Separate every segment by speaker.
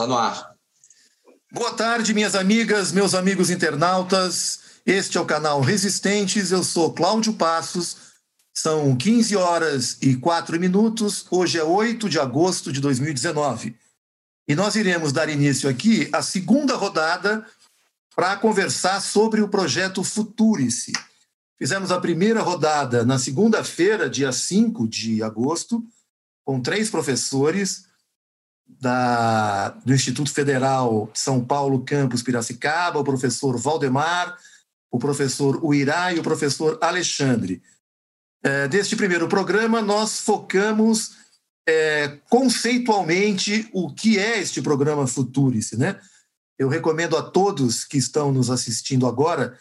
Speaker 1: Está no ar.
Speaker 2: Boa tarde, minhas amigas, meus amigos internautas. Este é o canal Resistentes. Eu sou Cláudio Passos. São 15 horas e 4 minutos. Hoje é 8 de agosto de 2019. E nós iremos dar início aqui à segunda rodada para conversar sobre o projeto Futurice. Fizemos a primeira rodada na segunda-feira, dia 5 de agosto, com três professores da, do Instituto Federal de São Paulo, campus Piracicaba, o professor Valdemar, o professor Uirá e o professor Alexandre. É, deste primeiro programa, nós focamos é, conceitualmente o que é este programa Futurice. Né? Eu recomendo a todos que estão nos assistindo agora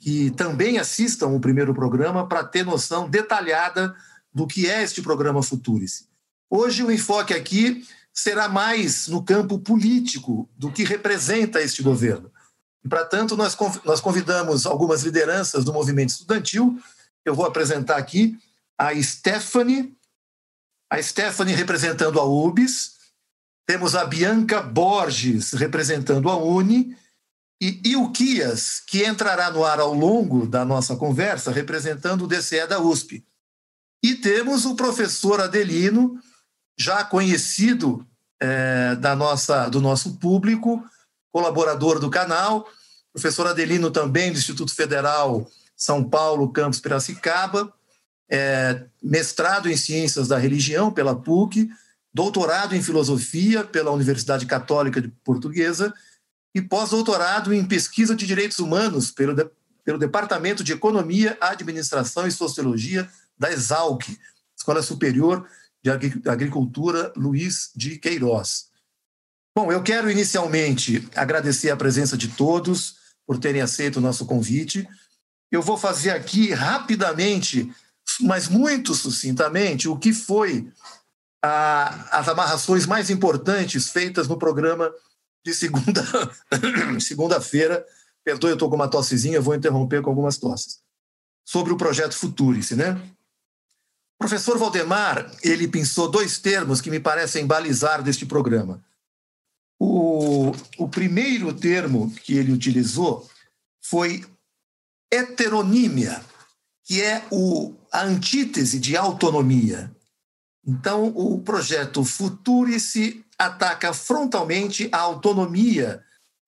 Speaker 2: que também assistam o primeiro programa para ter noção detalhada do que é este programa Futurice. Hoje o enfoque aqui será mais no campo político do que representa este governo. E, para tanto, nós, convidamos algumas lideranças do movimento estudantil. Eu vou apresentar aqui a Stephanie, a Stephanie representando a UBS, temos a Bianca Borges representando a Uni e Ilquias, que entrará no ar ao longo da nossa conversa, representando o DCE da USP. E temos o professor Adelino, já conhecido é, da nossa, do nosso público, colaborador do canal, professor Adelino também do Instituto Federal São Paulo, campus Piracicaba, é, mestrado em Ciências da Religião pela PUC, doutorado em Filosofia pela Universidade Católica de Portuguesa e pós-doutorado em Pesquisa de Direitos Humanos pelo, pelo Departamento de Economia, Administração e Sociologia da Exalc, Escola Superior de Agricultura Luiz de Queiroz. Bom, eu quero inicialmente agradecer a presença de todos por terem aceito o nosso convite. Eu vou fazer aqui rapidamente, mas muito sucintamente, o que foi a, as amarrações mais importantes feitas no programa de segunda segunda-feira. Perdoe, eu estou com uma tossezinha, vou interromper com algumas tosses. Sobre o projeto Futurice, né? Professor Valdemar, ele pensou dois termos que me parecem balizar deste programa. O, o primeiro termo que ele utilizou foi heteronímia, que é o, a antítese de autonomia. Então, o projeto Futurice ataca frontalmente a autonomia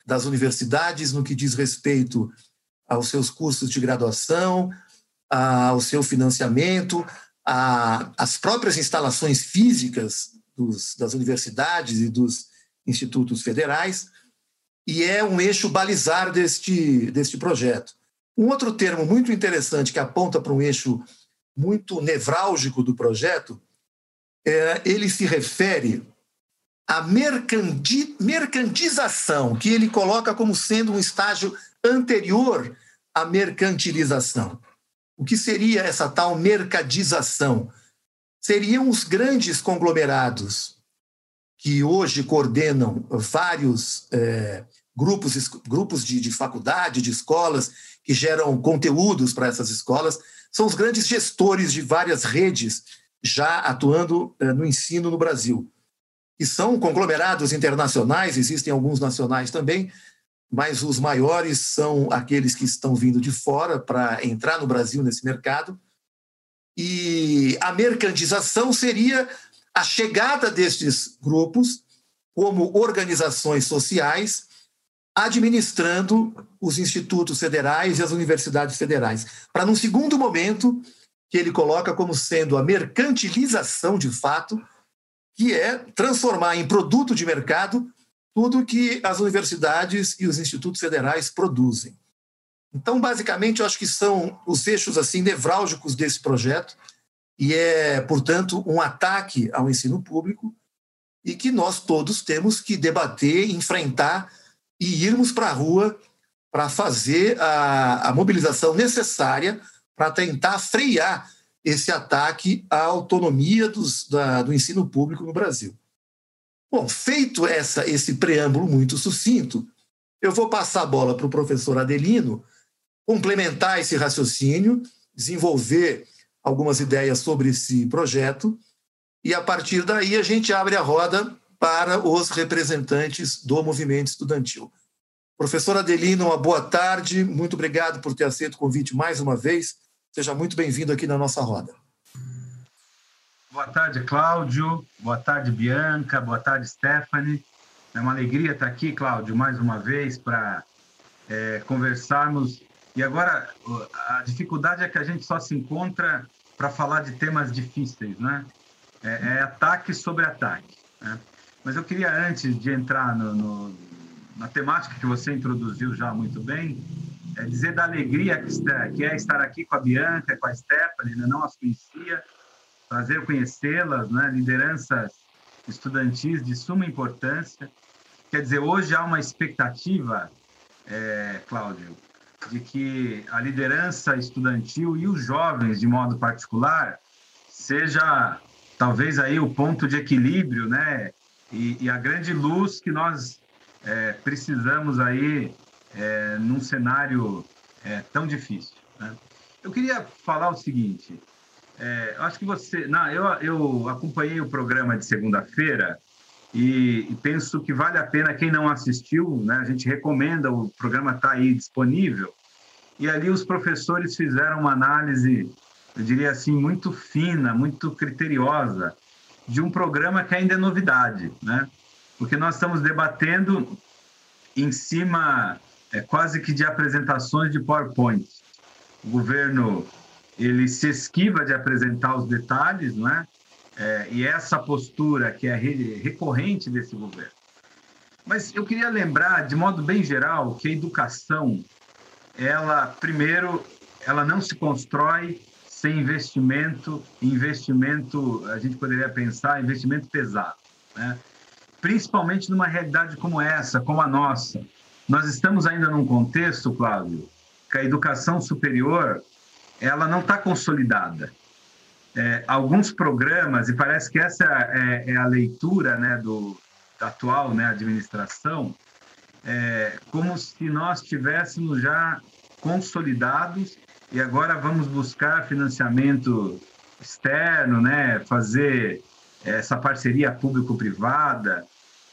Speaker 2: das universidades no que diz respeito aos seus cursos de graduação, ao seu financiamento, a, as próprias instalações físicas dos, das universidades e dos institutos federais, e é um eixo balizar deste, deste projeto. Um outro termo muito interessante que aponta para um eixo muito nevrálgico do projeto, é, ele se refere à mercanti, mercantização, que ele coloca como sendo um estágio anterior à mercantilização. O que seria essa tal mercadização? Seriam os grandes conglomerados que hoje coordenam vários é, grupos, grupos de, de faculdade, de escolas, que geram conteúdos para essas escolas, são os grandes gestores de várias redes já atuando é, no ensino no Brasil. E são conglomerados internacionais, existem alguns nacionais também, mas os maiores são aqueles que estão vindo de fora para entrar no Brasil nesse mercado. E a mercantilização seria a chegada destes grupos como organizações sociais, administrando os institutos federais e as universidades federais. Para, num segundo momento, que ele coloca como sendo a mercantilização de fato, que é transformar em produto de mercado tudo que as universidades e os institutos federais produzem. Então, basicamente, eu acho que são os eixos assim nevrálgicos desse projeto e é, portanto, um ataque ao ensino público e que nós todos temos que debater, enfrentar e irmos para a rua para fazer a, a mobilização necessária para tentar frear esse ataque à autonomia dos, da, do ensino público no Brasil. Bom, feito essa, esse preâmbulo muito sucinto, eu vou passar a bola para o professor Adelino complementar esse raciocínio, desenvolver algumas ideias sobre esse projeto, e a partir daí a gente abre a roda para os representantes do movimento estudantil. Professor Adelino, uma boa tarde. Muito obrigado por ter aceito o convite mais uma vez. Seja muito bem-vindo aqui na nossa roda.
Speaker 1: Boa tarde, Cláudio. Boa tarde, Bianca. Boa tarde, Stephanie. É uma alegria estar aqui, Cláudio, mais uma vez para é, conversarmos. E agora, a dificuldade é que a gente só se encontra para falar de temas difíceis, né? É, é ataque sobre ataque. Né? Mas eu queria, antes de entrar no, no, na temática que você introduziu já muito bem, é dizer da alegria que, está, que é estar aqui com a Bianca, com a Stephanie, né? não as conhecia, prazer conhecê-las, né? lideranças estudantis de suma importância. Quer dizer, hoje há uma expectativa, é, Cláudio, de que a liderança estudantil e os jovens, de modo particular, seja talvez aí o ponto de equilíbrio, né? E, e a grande luz que nós é, precisamos aí é, num cenário é, tão difícil. Né? Eu queria falar o seguinte. É, acho que você, não, eu, eu acompanhei o programa de segunda-feira e, e, penso que vale a pena quem não assistiu, né? A gente recomenda, o programa está aí disponível. E ali os professores fizeram uma análise, eu diria assim, muito fina, muito criteriosa de um programa que ainda é novidade, né? Porque nós estamos debatendo em cima é, quase que de apresentações de PowerPoint. O governo ele se esquiva de apresentar os detalhes, não é? é e essa postura que é recorrente desse governo. Mas eu queria lembrar, de modo bem geral, que a educação ela primeiro ela não se constrói sem investimento, investimento a gente poderia pensar investimento pesado, né? Principalmente numa realidade como essa, como a nossa. Nós estamos ainda num contexto, Cláudio, que a educação superior ela não está consolidada. É, alguns programas, e parece que essa é, é a leitura né, do, da atual né, administração, é, como se nós tivéssemos já consolidados e agora vamos buscar financiamento externo, né, fazer essa parceria público-privada.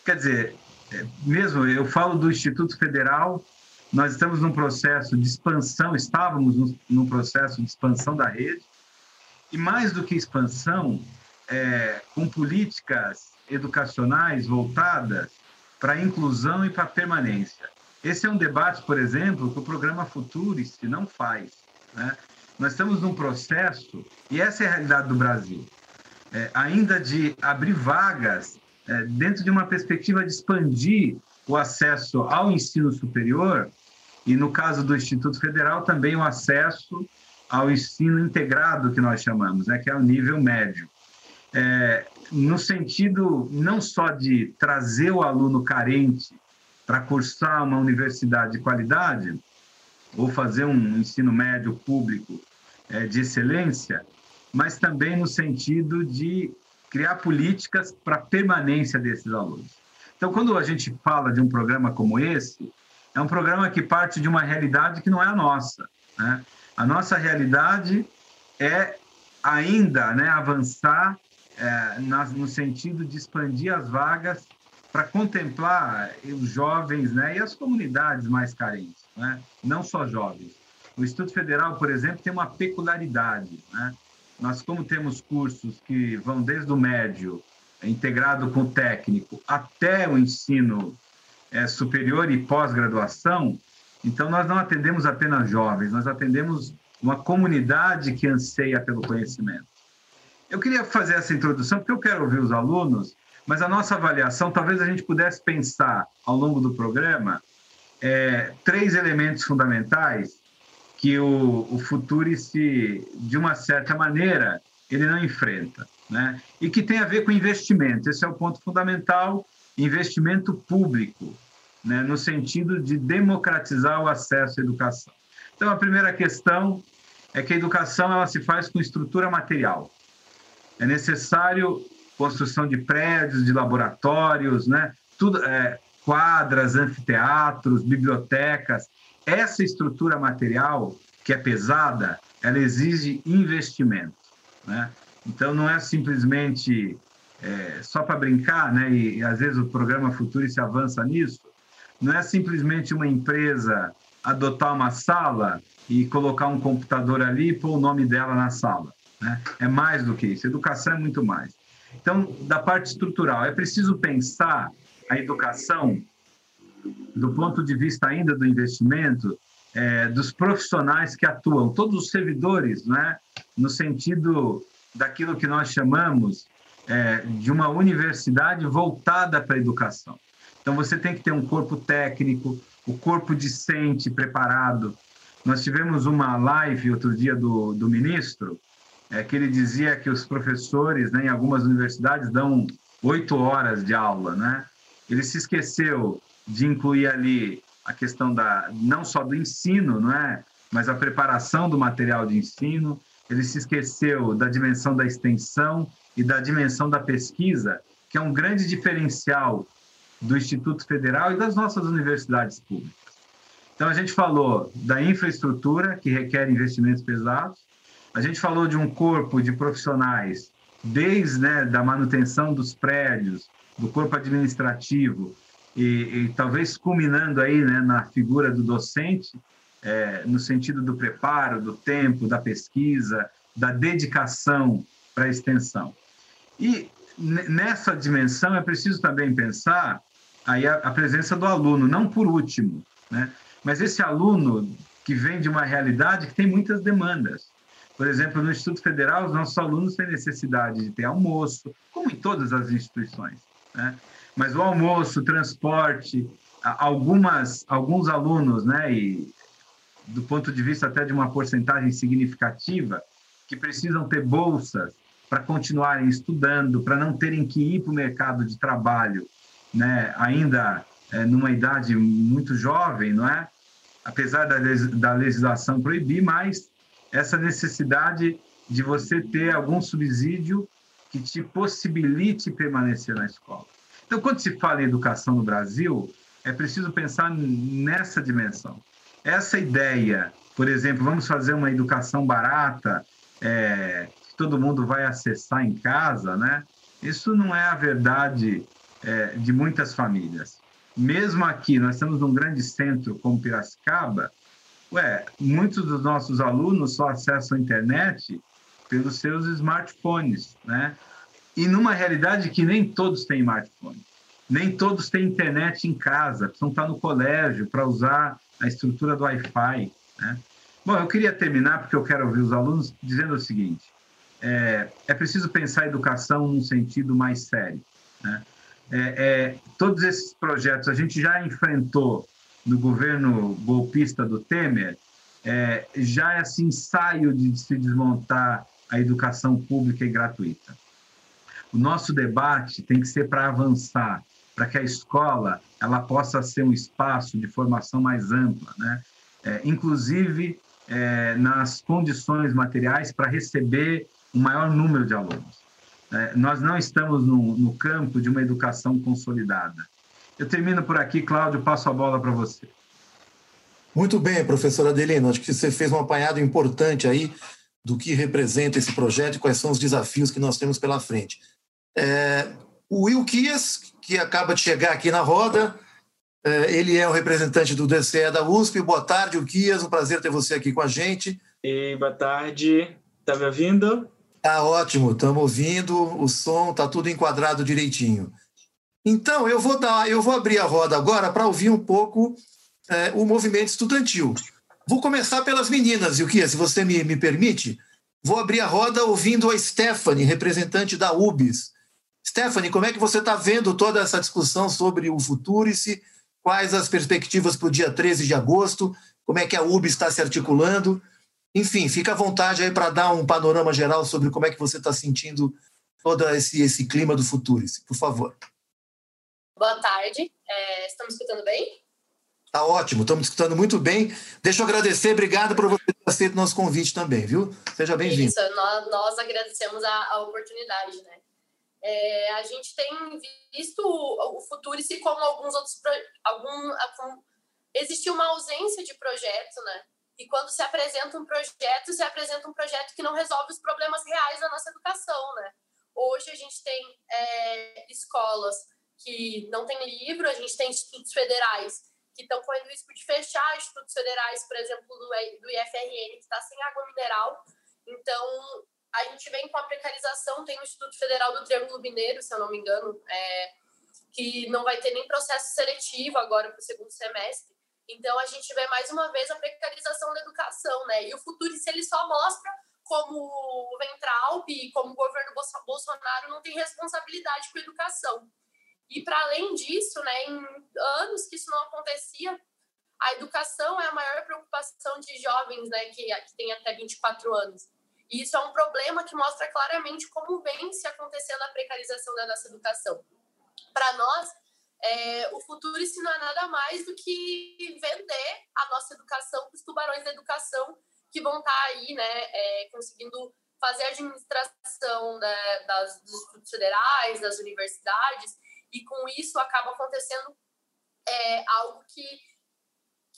Speaker 1: Quer dizer, é, mesmo eu falo do Instituto Federal, nós estamos num processo de expansão, estávamos num processo de expansão da rede, e mais do que expansão, é, com políticas educacionais voltadas para a inclusão e para a permanência. Esse é um debate, por exemplo, que o programa Futurist não faz. Né? Nós estamos num processo, e essa é a realidade do Brasil, é, ainda de abrir vagas é, dentro de uma perspectiva de expandir o acesso ao ensino superior e, no caso do Instituto Federal, também o acesso ao ensino integrado, que nós chamamos, né, que é o nível médio é, no sentido não só de trazer o aluno carente para cursar uma universidade de qualidade ou fazer um ensino médio público é, de excelência, mas também no sentido de criar políticas para permanência desses alunos. Então, quando a gente fala de um programa como esse, é um programa que parte de uma realidade que não é a nossa. Né? A nossa realidade é ainda né, avançar é, no sentido de expandir as vagas para contemplar os jovens né, e as comunidades mais carentes, né? não só jovens. O Instituto Federal, por exemplo, tem uma peculiaridade. Né? Nós, como temos cursos que vão desde o médio, integrado com o técnico, até o ensino é, superior e pós-graduação, então nós não atendemos apenas jovens, nós atendemos uma comunidade que anseia pelo conhecimento. Eu queria fazer essa introdução porque eu quero ouvir os alunos, mas a nossa avaliação, talvez a gente pudesse pensar ao longo do programa é, três elementos fundamentais que o, o Futurice, de uma certa maneira, ele não enfrenta, né? E que tem a ver com investimento. Esse é o ponto fundamental, investimento público, né? no sentido de democratizar o acesso à educação. Então, a primeira questão é que a educação ela se faz com estrutura material. É necessário construção de prédios, de laboratórios, né? Tudo, é, quadras, anfiteatros, bibliotecas. Essa estrutura material, que é pesada, ela exige investimento. Né? Então, não é simplesmente é, só para brincar, né, e, e, às vezes o programa Futuro se avança nisso, não é simplesmente uma empresa adotar uma sala e colocar um computador ali e pôr o nome dela na sala. Né? É mais do que isso. Educação é muito mais. Então, da parte estrutural, é preciso pensar a educação do ponto de vista ainda do investimento é, dos profissionais que atuam, todos os servidores, né? no sentido daquilo que nós chamamos é, de uma universidade voltada para a educação. Então, você tem que ter um corpo técnico, o corpo discente preparado. Nós tivemos uma live outro dia do, do ministro, é, que ele dizia que os professores, né, em algumas universidades, dão oito horas de aula, né? Ele se esqueceu de incluir ali a questão da não só do ensino, não é, mas a preparação do material de ensino. Ele se esqueceu da dimensão da extensão e da dimensão da pesquisa, que é um grande diferencial do Instituto Federal e das nossas universidades públicas. Então a gente falou da infraestrutura que requer investimentos pesados, a gente falou de um corpo de profissionais, desde né, da manutenção dos prédios, do corpo administrativo, e, e talvez culminando aí né, na figura do docente, é, no sentido do preparo, do tempo, da pesquisa, da dedicação para a extensão. E nessa dimensão é preciso também pensar aí a, a presença do aluno, não por último, né? mas esse aluno que vem de uma realidade que tem muitas demandas. Por exemplo, no Instituto Federal, os nossos alunos têm necessidade de ter almoço, como em todas as instituições. Né? Mas o almoço, o transporte, algumas, alguns alunos, né, e do ponto de vista até de uma porcentagem significativa, que precisam ter bolsas para continuarem estudando, para não terem que ir para o mercado de trabalho, né, ainda é, numa idade muito jovem, não é? Apesar da, da legislação proibir, mas essa necessidade de você ter algum subsídio que te possibilite permanecer na escola. Então, quando se fala em educação no Brasil, é preciso pensar nessa dimensão. Essa ideia, por exemplo, vamos fazer uma educação barata, é, que todo mundo vai acessar em casa, né? Isso não é a verdade é, de muitas famílias. Mesmo aqui, nós estamos num grande centro como Piracicaba, Ué, muitos dos nossos alunos só acessam a internet pelos seus smartphones, né? E numa realidade que nem todos têm smartphone, nem todos têm internet em casa, precisam estar no colégio para usar a estrutura do Wi-Fi, né? Bom, eu queria terminar, porque eu quero ouvir os alunos, dizendo o seguinte, é, é preciso pensar a educação num sentido mais sério, né? É, é, todos esses projetos a gente já enfrentou no governo golpista do Temer, é, já esse ensaio de se desmontar a educação pública e gratuita. O nosso debate tem que ser para avançar, para que a escola ela possa ser um espaço de formação mais ampla, né? É, inclusive é, nas condições materiais para receber um maior número de alunos. É, nós não estamos no, no campo de uma educação consolidada. Eu termino por aqui, Cláudio, passo a bola para você.
Speaker 2: Muito bem, professora Adelino, acho que você fez um apanhado importante aí do que representa esse projeto e quais são os desafios que nós temos pela frente. É, o Will Kias, que acaba de chegar aqui na roda, é, ele é o representante do DCE da USP. Boa tarde, Kias, um prazer ter você aqui com a gente.
Speaker 3: Ei, boa tarde, está me ouvindo?
Speaker 2: Tá ótimo, estamos ouvindo, o som está tudo enquadrado direitinho. Então, eu vou dar, eu vou abrir a roda agora para ouvir um pouco é, o movimento estudantil. Vou começar pelas meninas, Yukia, se você me, me permite. Vou abrir a roda ouvindo a Stephanie, representante da UBS. Stephanie, como é que você está vendo toda essa discussão sobre o Futurice? Quais as perspectivas para o dia 13 de agosto? Como é que a UBS está se articulando? Enfim, fica à vontade aí para dar um panorama geral sobre como é que você está sentindo todo esse, esse clima do Futurice, por favor.
Speaker 4: Boa tarde, é, estamos escutando bem?
Speaker 2: Tá ótimo, estamos escutando muito bem. Deixa eu agradecer, obrigado por você ter aceito nosso convite também, viu? Seja bem-vindo.
Speaker 4: Isso, nós, nós agradecemos a, a oportunidade, né? É, a gente tem visto o, o Futurice como alguns outros algum, algum existe uma ausência de projeto, né? E quando se apresenta um projeto, se apresenta um projeto que não resolve os problemas reais da nossa educação, né? Hoje a gente tem é, escolas que não têm livro, a gente tem institutos federais que estão correndo risco de fechar, institutos federais, por exemplo, do, do IFRN, que está sem água mineral. Então, a gente vem com a precarização, tem o Instituto Federal do Triângulo Mineiro, se eu não me engano, é, que não vai ter nem processo seletivo agora para o segundo semestre. Então, a gente vê mais uma vez a precarização da educação, né? E o futuro, se ele só mostra como o Ventralp e como o governo Bolsonaro não tem responsabilidade com a educação. E, para além disso, né, em anos que isso não acontecia, a educação é a maior preocupação de jovens né, que, que têm até 24 anos. E isso é um problema que mostra claramente como vem se acontecendo a precarização da nossa educação. Para nós, é, o futuro isso não é nada mais do que vender a nossa educação para os tubarões da educação que vão estar tá aí, né, é, conseguindo fazer a administração da, das, dos institutos federais, das universidades, e com isso acaba acontecendo é, algo que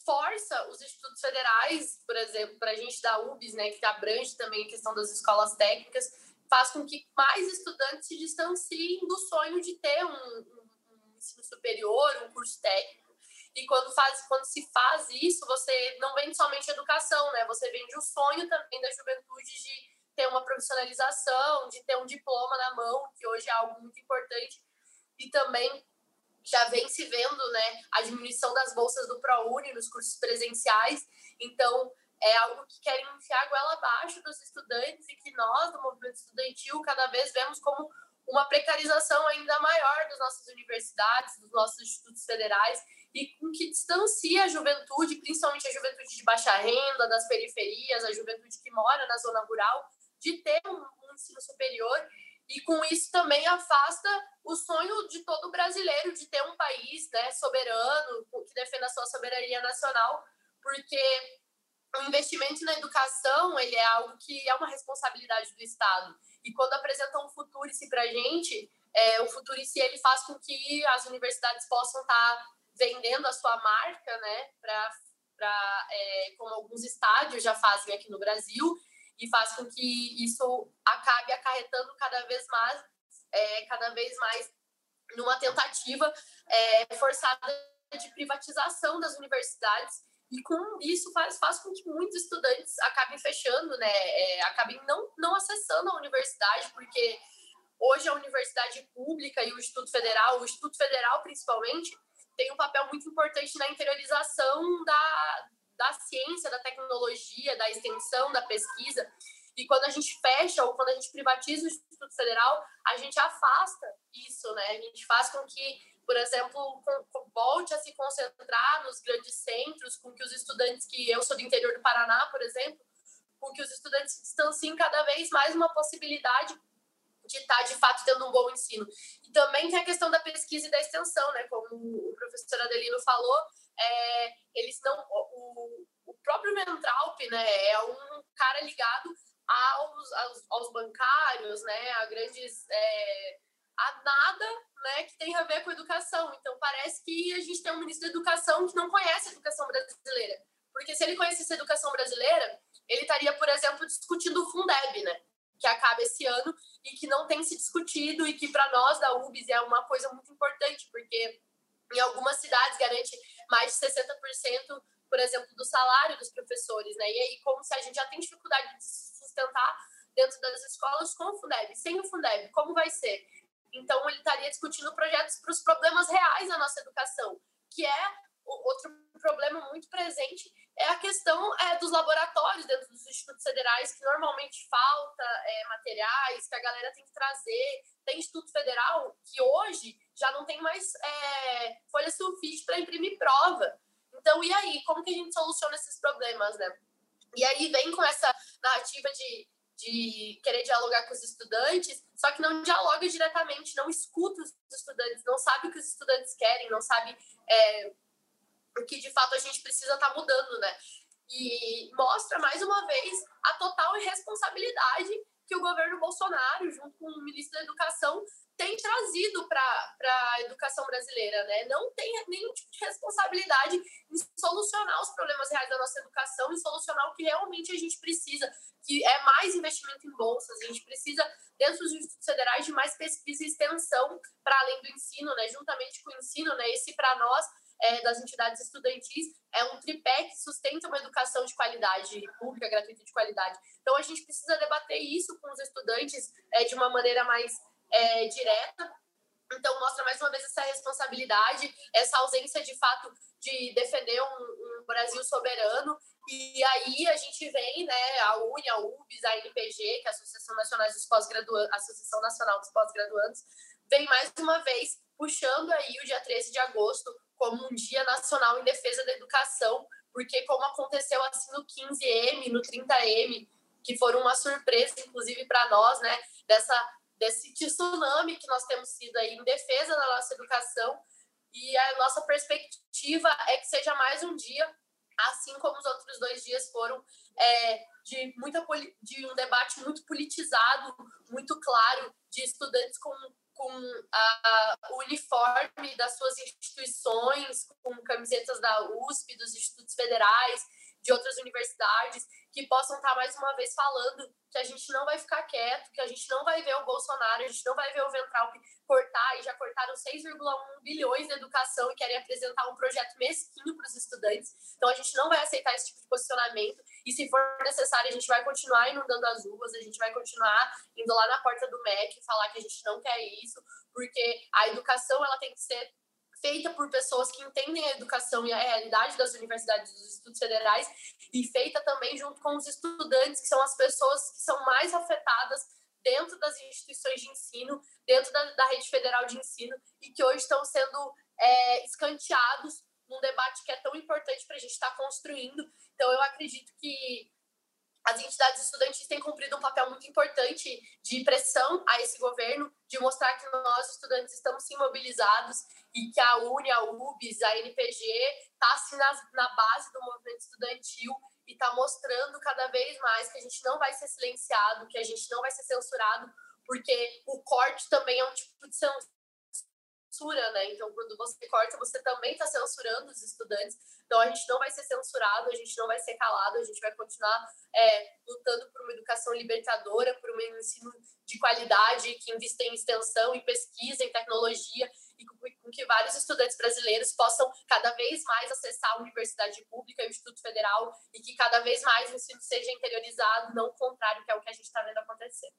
Speaker 4: força os institutos federais, por exemplo, para a gente da UBS, né, que abrange também a questão das escolas técnicas, faz com que mais estudantes se distanciem do sonho de ter um, um, um ensino superior, um curso técnico. E quando, faz, quando se faz isso, você não vende somente educação, né? Você vende o sonho também da juventude de ter uma profissionalização, de ter um diploma na mão, que hoje é algo muito importante. E também já vem se vendo né, a diminuição das bolsas do ProUni nos cursos presenciais. Então, é algo que querem enfiar a goela abaixo dos estudantes e que nós, do movimento estudantil, cada vez vemos como uma precarização ainda maior das nossas universidades, dos nossos institutos federais e com que distancia a juventude, principalmente a juventude de baixa renda, das periferias, a juventude que mora na zona rural, de ter um, um ensino superior e com isso também afasta o sonho de todo brasileiro de ter um país né, soberano, que defenda a sua soberania nacional, porque o investimento na educação ele é algo que é uma responsabilidade do Estado. E quando apresentam um Futurice para a gente, é, o Futurice ele faz com que as universidades possam estar tá vendendo a sua marca, né, para é, como alguns estádios já fazem aqui no Brasil, e faz com que isso acabe acarretando cada vez mais, é, cada vez mais numa tentativa é, forçada de privatização das universidades. E com isso faz, faz com que muitos estudantes acabem fechando, né, é, acabem não, não acessando a universidade, porque hoje a universidade pública e o Instituto Federal, o Instituto Federal principalmente, tem um papel muito importante na interiorização da, da ciência, da tecnologia, da extensão, da pesquisa. E quando a gente fecha ou quando a gente privatiza o Instituto Federal, a gente afasta isso, né? A gente faz com que, por exemplo, volte a se concentrar nos grandes centros, com que os estudantes que eu sou do interior do Paraná, por exemplo, com que os estudantes se distanciem cada vez mais uma possibilidade de estar, tá, de fato, tendo um bom ensino. E também tem a questão da pesquisa e da extensão, né? Como o professor Adelino falou, é, eles não... O, o próprio Mentralp, né, é um cara ligado aos, aos, aos bancários, né, a grandes... É, a nada né, que tem a ver com educação. Então, parece que a gente tem um ministro da Educação que não conhece a educação brasileira. Porque se ele conhecesse a educação brasileira, ele estaria, por exemplo, discutindo o Fundeb, né? que acaba esse ano e que não tem se discutido e que para nós da UBS é uma coisa muito importante, porque em algumas cidades garante mais de 60%, por exemplo, do salário dos professores, né? E aí, como se a gente já tem dificuldade de se sustentar dentro das escolas com o Fundeb, sem o Fundeb, como vai ser? Então, ele estaria discutindo projetos para os problemas reais da nossa educação, que é outro problema muito presente é a questão é, dos laboratórios dentro dos institutos federais, que normalmente falta é, materiais, que a galera tem que trazer. Tem instituto federal que hoje já não tem mais é, folha sulfite para imprimir prova. Então, e aí? Como que a gente soluciona esses problemas, né? E aí vem com essa narrativa de, de querer dialogar com os estudantes, só que não dialoga diretamente, não escuta os estudantes, não sabe o que os estudantes querem, não sabe é, porque de fato a gente precisa estar tá mudando, né? E mostra mais uma vez a total irresponsabilidade que o governo Bolsonaro, junto com o ministro da Educação, tem trazido para a educação brasileira, né? Não tem nenhum tipo de responsabilidade em solucionar os problemas reais da nossa educação e solucionar o que realmente a gente precisa, que é mais investimento em bolsas. A gente precisa, dentro dos institutos federais, de mais pesquisa e extensão para além do ensino, né? juntamente com o ensino. Né? Esse, para nós, é, das entidades estudantis, é um tripé que sustenta uma educação de qualidade, pública, gratuita de qualidade. Então, a gente precisa debater isso com os estudantes é, de uma maneira mais é, direta. Então, mostra mais uma vez essa responsabilidade, essa ausência de fato de defender um, um Brasil soberano. E aí a gente vem, né, a UNE, a UBS, a NPG, que é a Associação Nacional dos Pós-Graduandos, Associação Nacional dos Pós-Graduandos, vem mais uma vez puxando aí o dia 13 de agosto como um dia nacional em defesa da educação, porque como aconteceu assim no 15M, no 30M, que foram uma surpresa inclusive para nós, né, dessa desse tsunami que nós temos sido aí em defesa da nossa educação, e a nossa perspectiva é que seja mais um dia, assim como os outros dois dias foram, é, de, muita, de um debate muito politizado, muito claro, de estudantes com com a, o uniforme das suas instituições, com camisetas da USP, dos institutos federais, de outras universidades, que possam estar mais uma vez falando que a gente não vai ficar quieto, que a gente não vai ver o Bolsonaro, a gente não vai ver o Ventral cortar, e já cortaram 6,1 bilhões na educação e querem apresentar um projeto mesquinho para os estudantes. Então a gente não vai aceitar esse tipo de posicionamento, e se for necessário, a gente vai continuar inundando as ruas, a gente vai continuar indo lá na porta do MEC falar que a gente não quer isso, porque a educação ela tem que ser feita por pessoas que entendem a educação e a realidade das universidades dos institutos federais e feita também junto com os estudantes, que são as pessoas que são mais afetadas dentro das instituições de ensino, dentro da, da rede federal de ensino e que hoje estão sendo é, escanteados num debate que é tão importante para a gente estar tá construindo. Então, eu acredito que as entidades estudantis têm cumprido um papel muito importante de pressão a esse governo, de mostrar que nós, estudantes, estamos sim mobilizados e que a UNE, a UBS, a NPG está assim na, na base do movimento estudantil e está mostrando cada vez mais que a gente não vai ser silenciado, que a gente não vai ser censurado, porque o corte também é um tipo de censura, né? Então, quando você corta, você também está censurando os estudantes. Então, a gente não vai ser censurado, a gente não vai ser calado, a gente vai continuar é, lutando por uma educação libertadora, por um ensino de qualidade que invista em extensão, em pesquisa, em tecnologia e com que vários estudantes brasileiros possam cada vez mais acessar a universidade pública e o Instituto Federal e que cada vez mais o ensino seja interiorizado, não o contrário, que é o que a gente está vendo acontecer.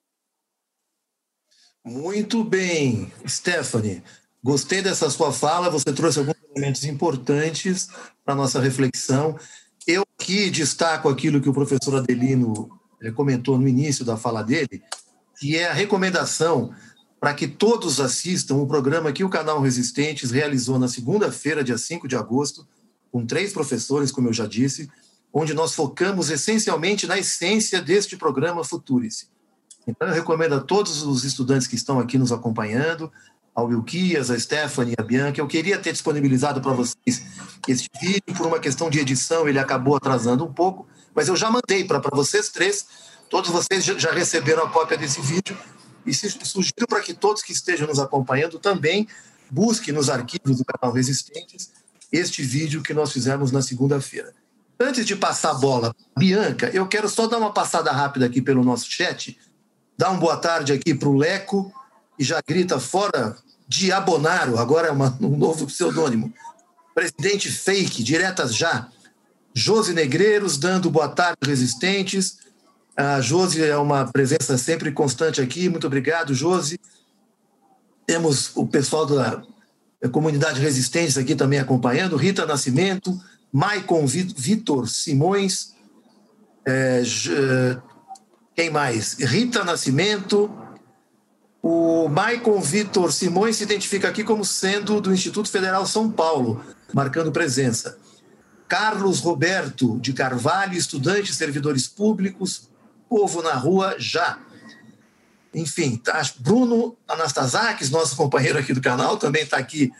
Speaker 2: Muito bem, Stephanie. Gostei dessa sua fala, você trouxe alguns elementos importantes para a nossa reflexão. Eu aqui destaco aquilo que o professor Adelino eh, comentou no início da fala dele, que é a recomendação para que todos assistam o programa que o canal Resistentes realizou na segunda-feira, dia 5 de agosto, com três professores, como eu já disse, onde nós focamos essencialmente na essência deste programa Futurice. Então, eu recomendo a todos os estudantes que estão aqui nos acompanhando ao Wilquias, a Stephanie, a Bianca. Eu queria ter disponibilizado para vocês este vídeo, por uma questão de edição, ele acabou atrasando um pouco, mas eu já mandei para vocês três. Todos vocês já receberam a cópia desse vídeo e sugiro para que todos que estejam nos acompanhando também busquem nos arquivos do canal Resistentes este vídeo que nós fizemos na segunda-feira. Antes de passar a bola, Bianca, eu quero só dar uma passada rápida aqui pelo nosso chat, dar uma boa tarde aqui para o Leco, e já grita fora Diabonaro, agora é uma, um novo pseudônimo. Presidente fake, diretas já. Josi Negreiros dando boa tarde, resistentes. A Josi é uma presença sempre constante aqui. Muito obrigado, Josi. Temos o pessoal da comunidade Resistentes aqui também acompanhando. Rita Nascimento, Maicon Vitor Simões. É, quem mais? Rita Nascimento, o Maicon Vitor Simões se identifica aqui como sendo do Instituto Federal São Paulo, marcando presença. Carlos Roberto de Carvalho, estudante, servidores públicos, povo na rua já. Enfim, tá, Bruno Anastasakis, nosso companheiro aqui do canal, também está aqui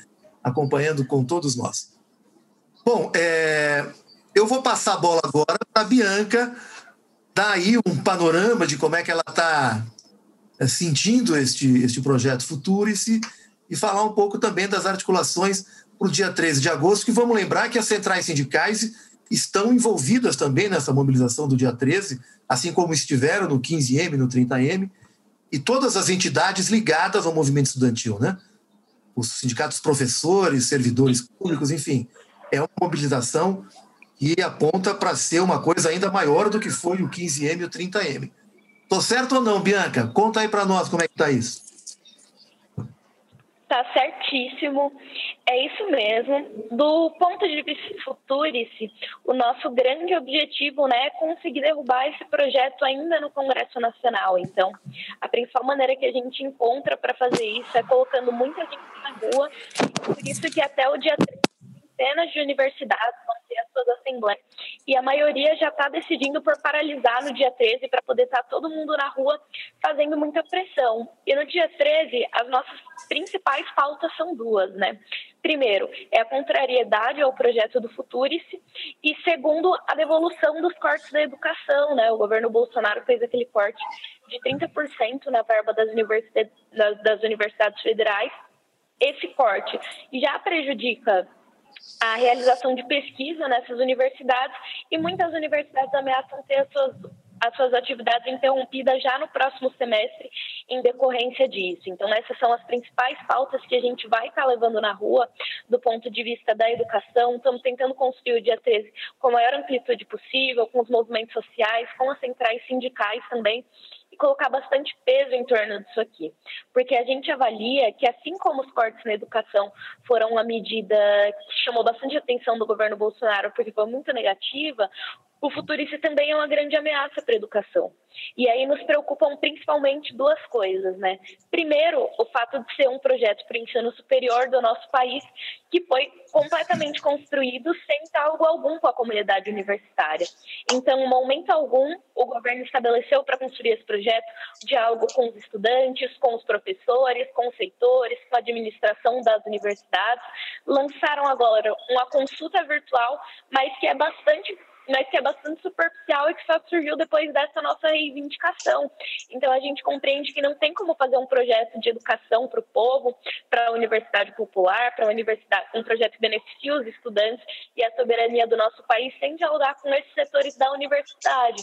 Speaker 2: acompanhando com todos nós. Bom, é, eu vou passar a bola agora para a Bianca, dar aí um panorama de como é que ela está sentindo este, este projeto Futurice e falar um pouco também das articulações para o dia 13 de agosto, que vamos lembrar que as centrais sindicais estão envolvidas também nessa mobilização do dia 13, assim como estiveram no 15M, no 30M, e todas as entidades ligadas ao movimento estudantil, né? Os sindicatos professores, servidores públicos, enfim, é uma mobilização que aponta para ser uma coisa ainda maior do que foi o 15M e o 30M. Tô certo ou não, Bianca? Conta aí para nós como é que está isso.
Speaker 5: Tá certíssimo, é isso mesmo. Do ponto de vista Futurice, o nosso grande objetivo né, é conseguir derrubar esse projeto ainda no Congresso Nacional. Então, a principal maneira que a gente encontra para fazer isso é colocando muita gente na rua, por isso que até o dia 3 centenas de universidades vão ter as suas assembleias e a maioria já está decidindo por paralisar no dia 13 para poder estar tá todo mundo na rua fazendo muita pressão. E no dia 13, as nossas principais pautas são duas, né? Primeiro, é a contrariedade ao projeto do Futurice e segundo, a devolução dos cortes da educação, né? O governo Bolsonaro fez aquele corte de 30% na verba das universidades, das universidades federais. Esse corte já prejudica a realização de pesquisa nessas universidades e muitas universidades ameaçam ter as suas, as suas atividades interrompidas já no próximo semestre em decorrência disso. Então, essas são as principais pautas que a gente vai estar levando na rua do ponto de vista da educação. Estamos tentando construir o dia 13 com a maior amplitude possível, com os movimentos sociais, com as centrais sindicais também, colocar bastante peso em torno disso aqui, porque a gente avalia que, assim como os cortes na educação foram uma medida que chamou bastante atenção do governo Bolsonaro, porque foi muito negativa, o futurista também é uma grande ameaça para a educação. E aí nos preocupam principalmente duas coisas, né? Primeiro, o fato de ser um projeto para o ensino superior do nosso país que foi completamente construído sem diálogo algum com a comunidade universitária. Então, em momento algum, o governo estabeleceu para construir esse projeto diálogo com os estudantes, com os professores, com os reitores, com a administração das universidades. Lançaram agora uma consulta virtual, mas que é bastante mas que é bastante superficial e que só surgiu depois dessa nossa reivindicação. Então a gente compreende que não tem como fazer um projeto de educação para o povo, para a universidade popular, para a universidade, um projeto que beneficie os estudantes e a soberania do nosso país sem dialogar com esses setores da universidade.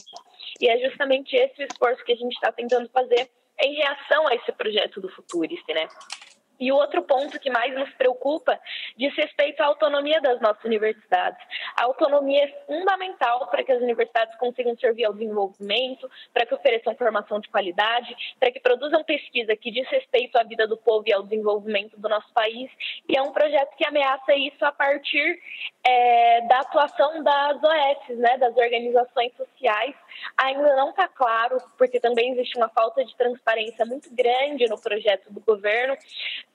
Speaker 5: E é justamente esse o esforço que a gente está tentando fazer em reação a esse projeto do Futurist, né? E o outro ponto que mais nos preocupa diz respeito à autonomia das nossas universidades. A autonomia é fundamental para que as universidades consigam servir ao desenvolvimento, para que ofereçam formação de qualidade, para que produzam pesquisa que diz respeito à vida do povo e ao desenvolvimento do nosso país. E é um projeto que ameaça isso a partir é, da atuação das OS, né, das organizações sociais. Ainda não está claro, porque também existe uma falta de transparência muito grande no projeto do governo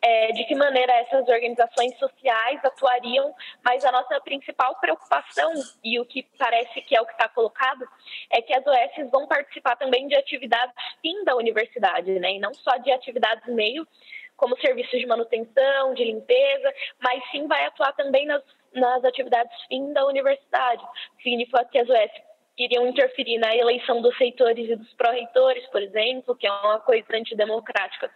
Speaker 5: é, de que maneira essas organizações sociais atuariam, mas a nossa principal preocupação, e o que parece que é o que está colocado, é que as OS vão participar também de atividades fim da universidade, né? e não só de atividades meio, como serviços de manutenção, de limpeza, mas sim vai atuar também nas, nas atividades fim da universidade. Significa que as OS iriam interferir na eleição dos reitores e dos pró-reitores, por exemplo, que é uma coisa antidemocrática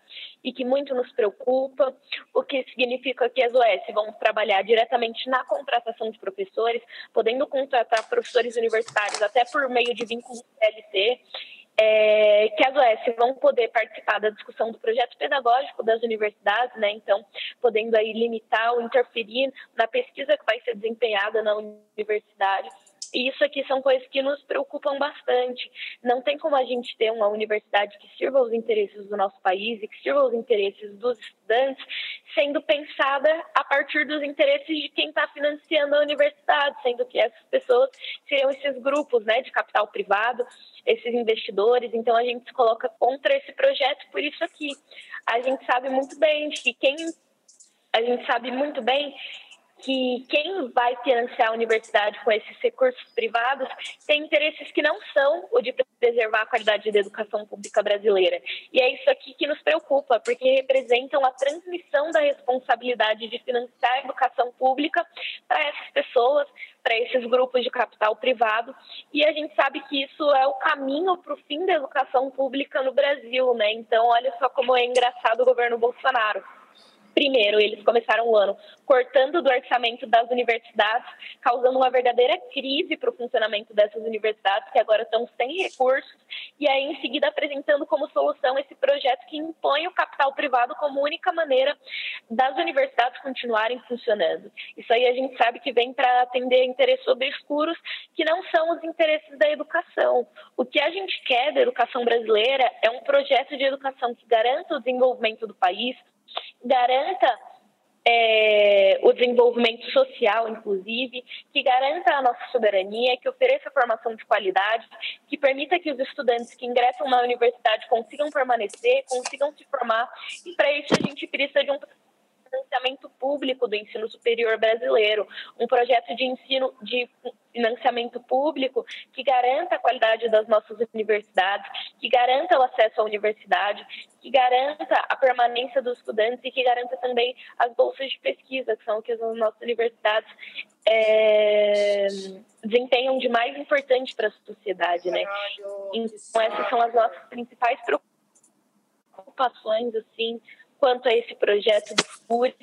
Speaker 5: e que muito nos preocupa, o que significa que as OS vão trabalhar diretamente na contratação de professores, podendo contratar professores universitários até por meio de vínculo CLT, é, que as OS vão poder participar da discussão do projeto pedagógico das universidades, né? Então, podendo aí limitar ou interferir na pesquisa que vai ser desempenhada na universidade e isso aqui são coisas que nos preocupam bastante. Não tem como a gente ter uma universidade que sirva os interesses do nosso país e que sirva os interesses dos estudantes, sendo pensada a partir dos interesses de quem está financiando a universidade, sendo que essas pessoas seriam esses grupos né, de capital privado, esses investidores. Então a gente se coloca contra esse projeto por isso aqui. A gente sabe muito bem que quem a gente sabe muito bem que quem vai financiar a universidade com esses recursos privados tem interesses que não são o de preservar a qualidade da educação pública brasileira. E é isso aqui que nos preocupa, porque representam a transmissão da responsabilidade de financiar a educação pública para essas pessoas, para esses grupos de capital privado. E a gente sabe que isso é o caminho para o fim da educação pública no Brasil, né? Então, olha só como é engraçado o governo Bolsonaro Primeiro, eles começaram o ano cortando do orçamento das universidades, causando uma verdadeira crise para o funcionamento dessas universidades, que agora estão sem recursos, e aí em seguida apresentando como solução esse projeto que impõe o capital privado como única maneira das universidades continuarem funcionando. Isso aí a gente sabe que vem para atender interesses obscuros que não são os interesses da educação. O que a gente quer da educação brasileira é um projeto de educação que garanta o desenvolvimento do país, garanta é, o desenvolvimento social, inclusive, que garanta a nossa soberania, que ofereça formação de qualidade, que permita que os estudantes que ingressam na universidade consigam permanecer, consigam se formar, e para isso a gente precisa de um financiamento público do ensino superior brasileiro, um projeto de ensino de financiamento público que garanta a qualidade das nossas universidades, que garanta o acesso à universidade, que garanta a permanência dos estudantes e que garanta também as bolsas de pesquisa, que são o que as nossas universidades é, desempenham de mais importante para a sociedade, né? Então essas são as nossas principais preocupações, assim, quanto a esse projeto do FURS,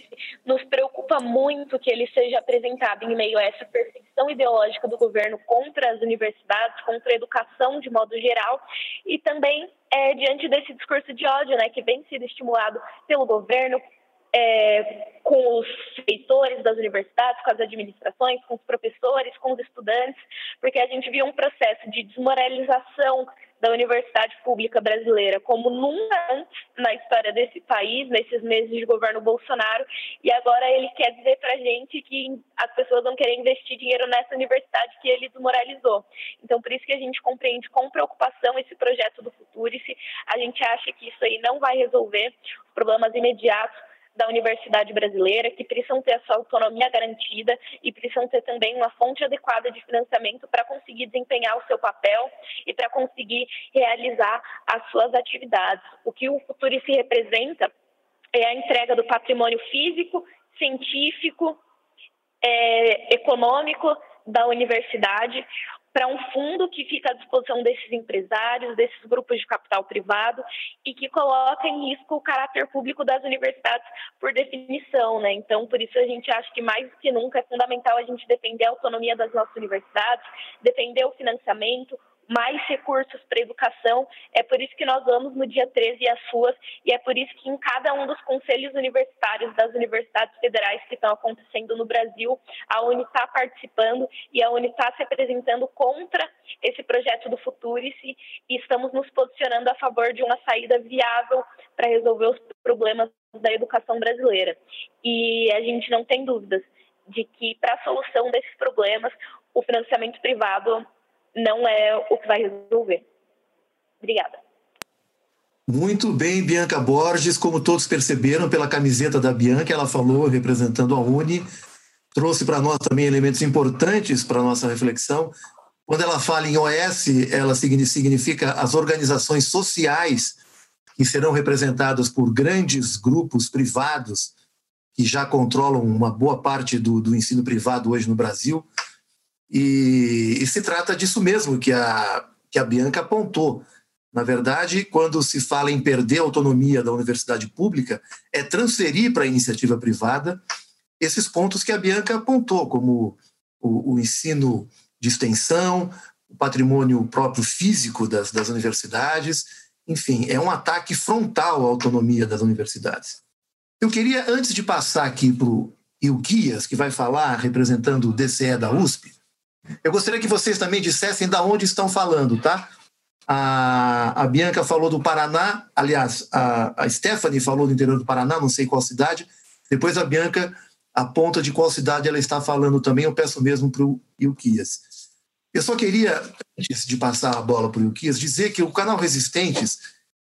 Speaker 5: nos preocupa muito que ele seja apresentado em meio a essa perseguição ideológica do governo contra as universidades, contra a educação de modo geral, e também é, diante desse discurso de ódio né, que vem sendo estimulado pelo governo, é, com os reitores das universidades, com as administrações, com os professores, com os estudantes, porque a gente viu um processo de desmoralização da universidade pública brasileira como nunca antes na história desse país, nesses meses de governo Bolsonaro, e agora ele quer dizer para a gente que as pessoas vão querer investir dinheiro nessa universidade que ele desmoralizou. Então, por isso que a gente compreende com preocupação esse projeto do Futurice. A gente acha que isso aí não vai resolver os problemas imediatos da universidade brasileira, que precisam ter a sua autonomia garantida e precisam ter também uma fonte adequada de financiamento para conseguir desempenhar o seu papel e para conseguir realizar as suas atividades. O que o futuro se representa é a entrega do patrimônio físico, científico, é, econômico da universidade, para um fundo que fica à disposição desses empresários, desses grupos de capital privado e que coloca em risco o caráter público das universidades por definição, né? Então, por isso a gente acha que mais do que nunca é fundamental a gente defender a autonomia das nossas universidades, defender o financiamento, mais recursos para educação. É por isso que nós vamos no dia 13 às ruas e é por isso que em cada um dos conselhos universitários das universidades federais que estão acontecendo no Brasil, a Uni está participando e a Uni está se apresentando contra esse projeto do Futurice e estamos nos posicionando a favor de uma saída viável para resolver os problemas da educação brasileira. E a gente não tem dúvidas de que para a solução desses problemas, o financiamento privado não é o que vai resolver. Obrigada.
Speaker 2: Muito bem, Bianca Borges, como todos perceberam pela camiseta da Bianca, ela falou representando a Uni, trouxe para nós também elementos importantes para a nossa reflexão. Quando ela fala em OS, ela significa as organizações sociais que serão representadas por grandes grupos privados que já controlam uma boa parte do, do ensino privado hoje no Brasil. E, e, se trata disso mesmo que a, que a Bianca apontou. Na verdade, quando se fala em perder a autonomia da universidade pública, é transferir para a iniciativa privada esses pontos que a Bianca apontou, como o, o ensino de extensão, o patrimônio próprio físico das, das universidades, enfim, é um ataque frontal à autonomia das universidades. Eu queria, antes de passar aqui para o Ilquias, que vai falar representando o DCE da USP, eu gostaria que vocês também dissessem da onde estão falando, tá? A, a Bianca falou do Paraná, aliás, a, a Stephanie falou do interior do Paraná, não sei qual cidade. Depois a Bianca aponta de qual cidade ela está falando também. Eu peço mesmo para o Ilquias. Eu só queria, antes de passar a bola para o Ilquias, dizer que o canal Resistentes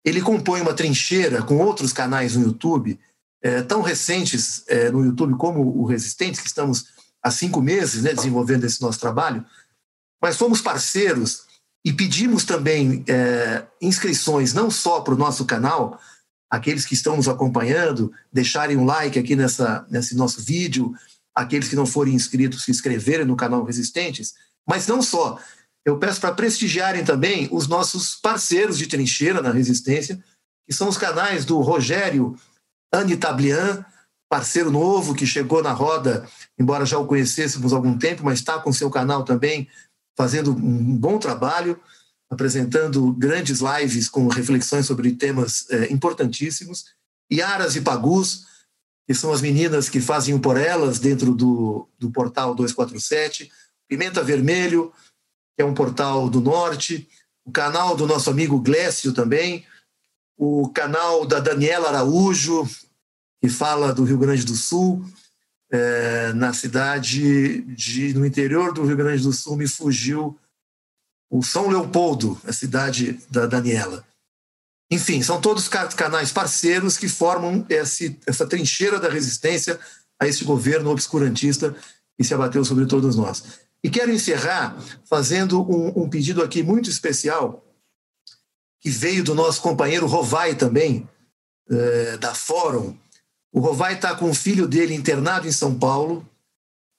Speaker 2: ele compõe uma trincheira com outros canais no YouTube, é, tão recentes é, no YouTube como o Resistentes, que estamos há cinco meses, né, desenvolvendo esse nosso trabalho, mas fomos parceiros e pedimos também é, inscrições, não só para o nosso canal, aqueles que estão nos acompanhando, deixarem um like aqui nessa, nesse nosso vídeo, aqueles que não forem inscritos, se inscreverem no canal Resistentes, mas não só. Eu peço para prestigiarem também os nossos parceiros de trincheira na Resistência, que são os canais do Rogério Anitablian, parceiro novo que chegou na roda, embora já o conhecêssemos há algum tempo, mas está com seu canal também fazendo um bom trabalho, apresentando grandes lives com reflexões sobre temas é, importantíssimos. Yaras e Pagus, que são as meninas que fazem o Por Elas dentro do, do portal 247. Pimenta Vermelho, que é um portal do Norte. O canal do nosso amigo Glécio também. O canal da Daniela Araújo, que fala do Rio Grande do Sul. É, na cidade de no interior do Rio Grande do Sul me fugiu o São Leopoldo, a cidade da Daniela. Enfim, são todos canais parceiros que formam esse, essa trincheira da resistência a esse governo obscurantista que se abateu sobre todos nós. E quero encerrar fazendo um, um pedido aqui muito especial, que veio do nosso companheiro Rovai também, é, da Fórum. O Rovai está com o filho dele internado em São Paulo,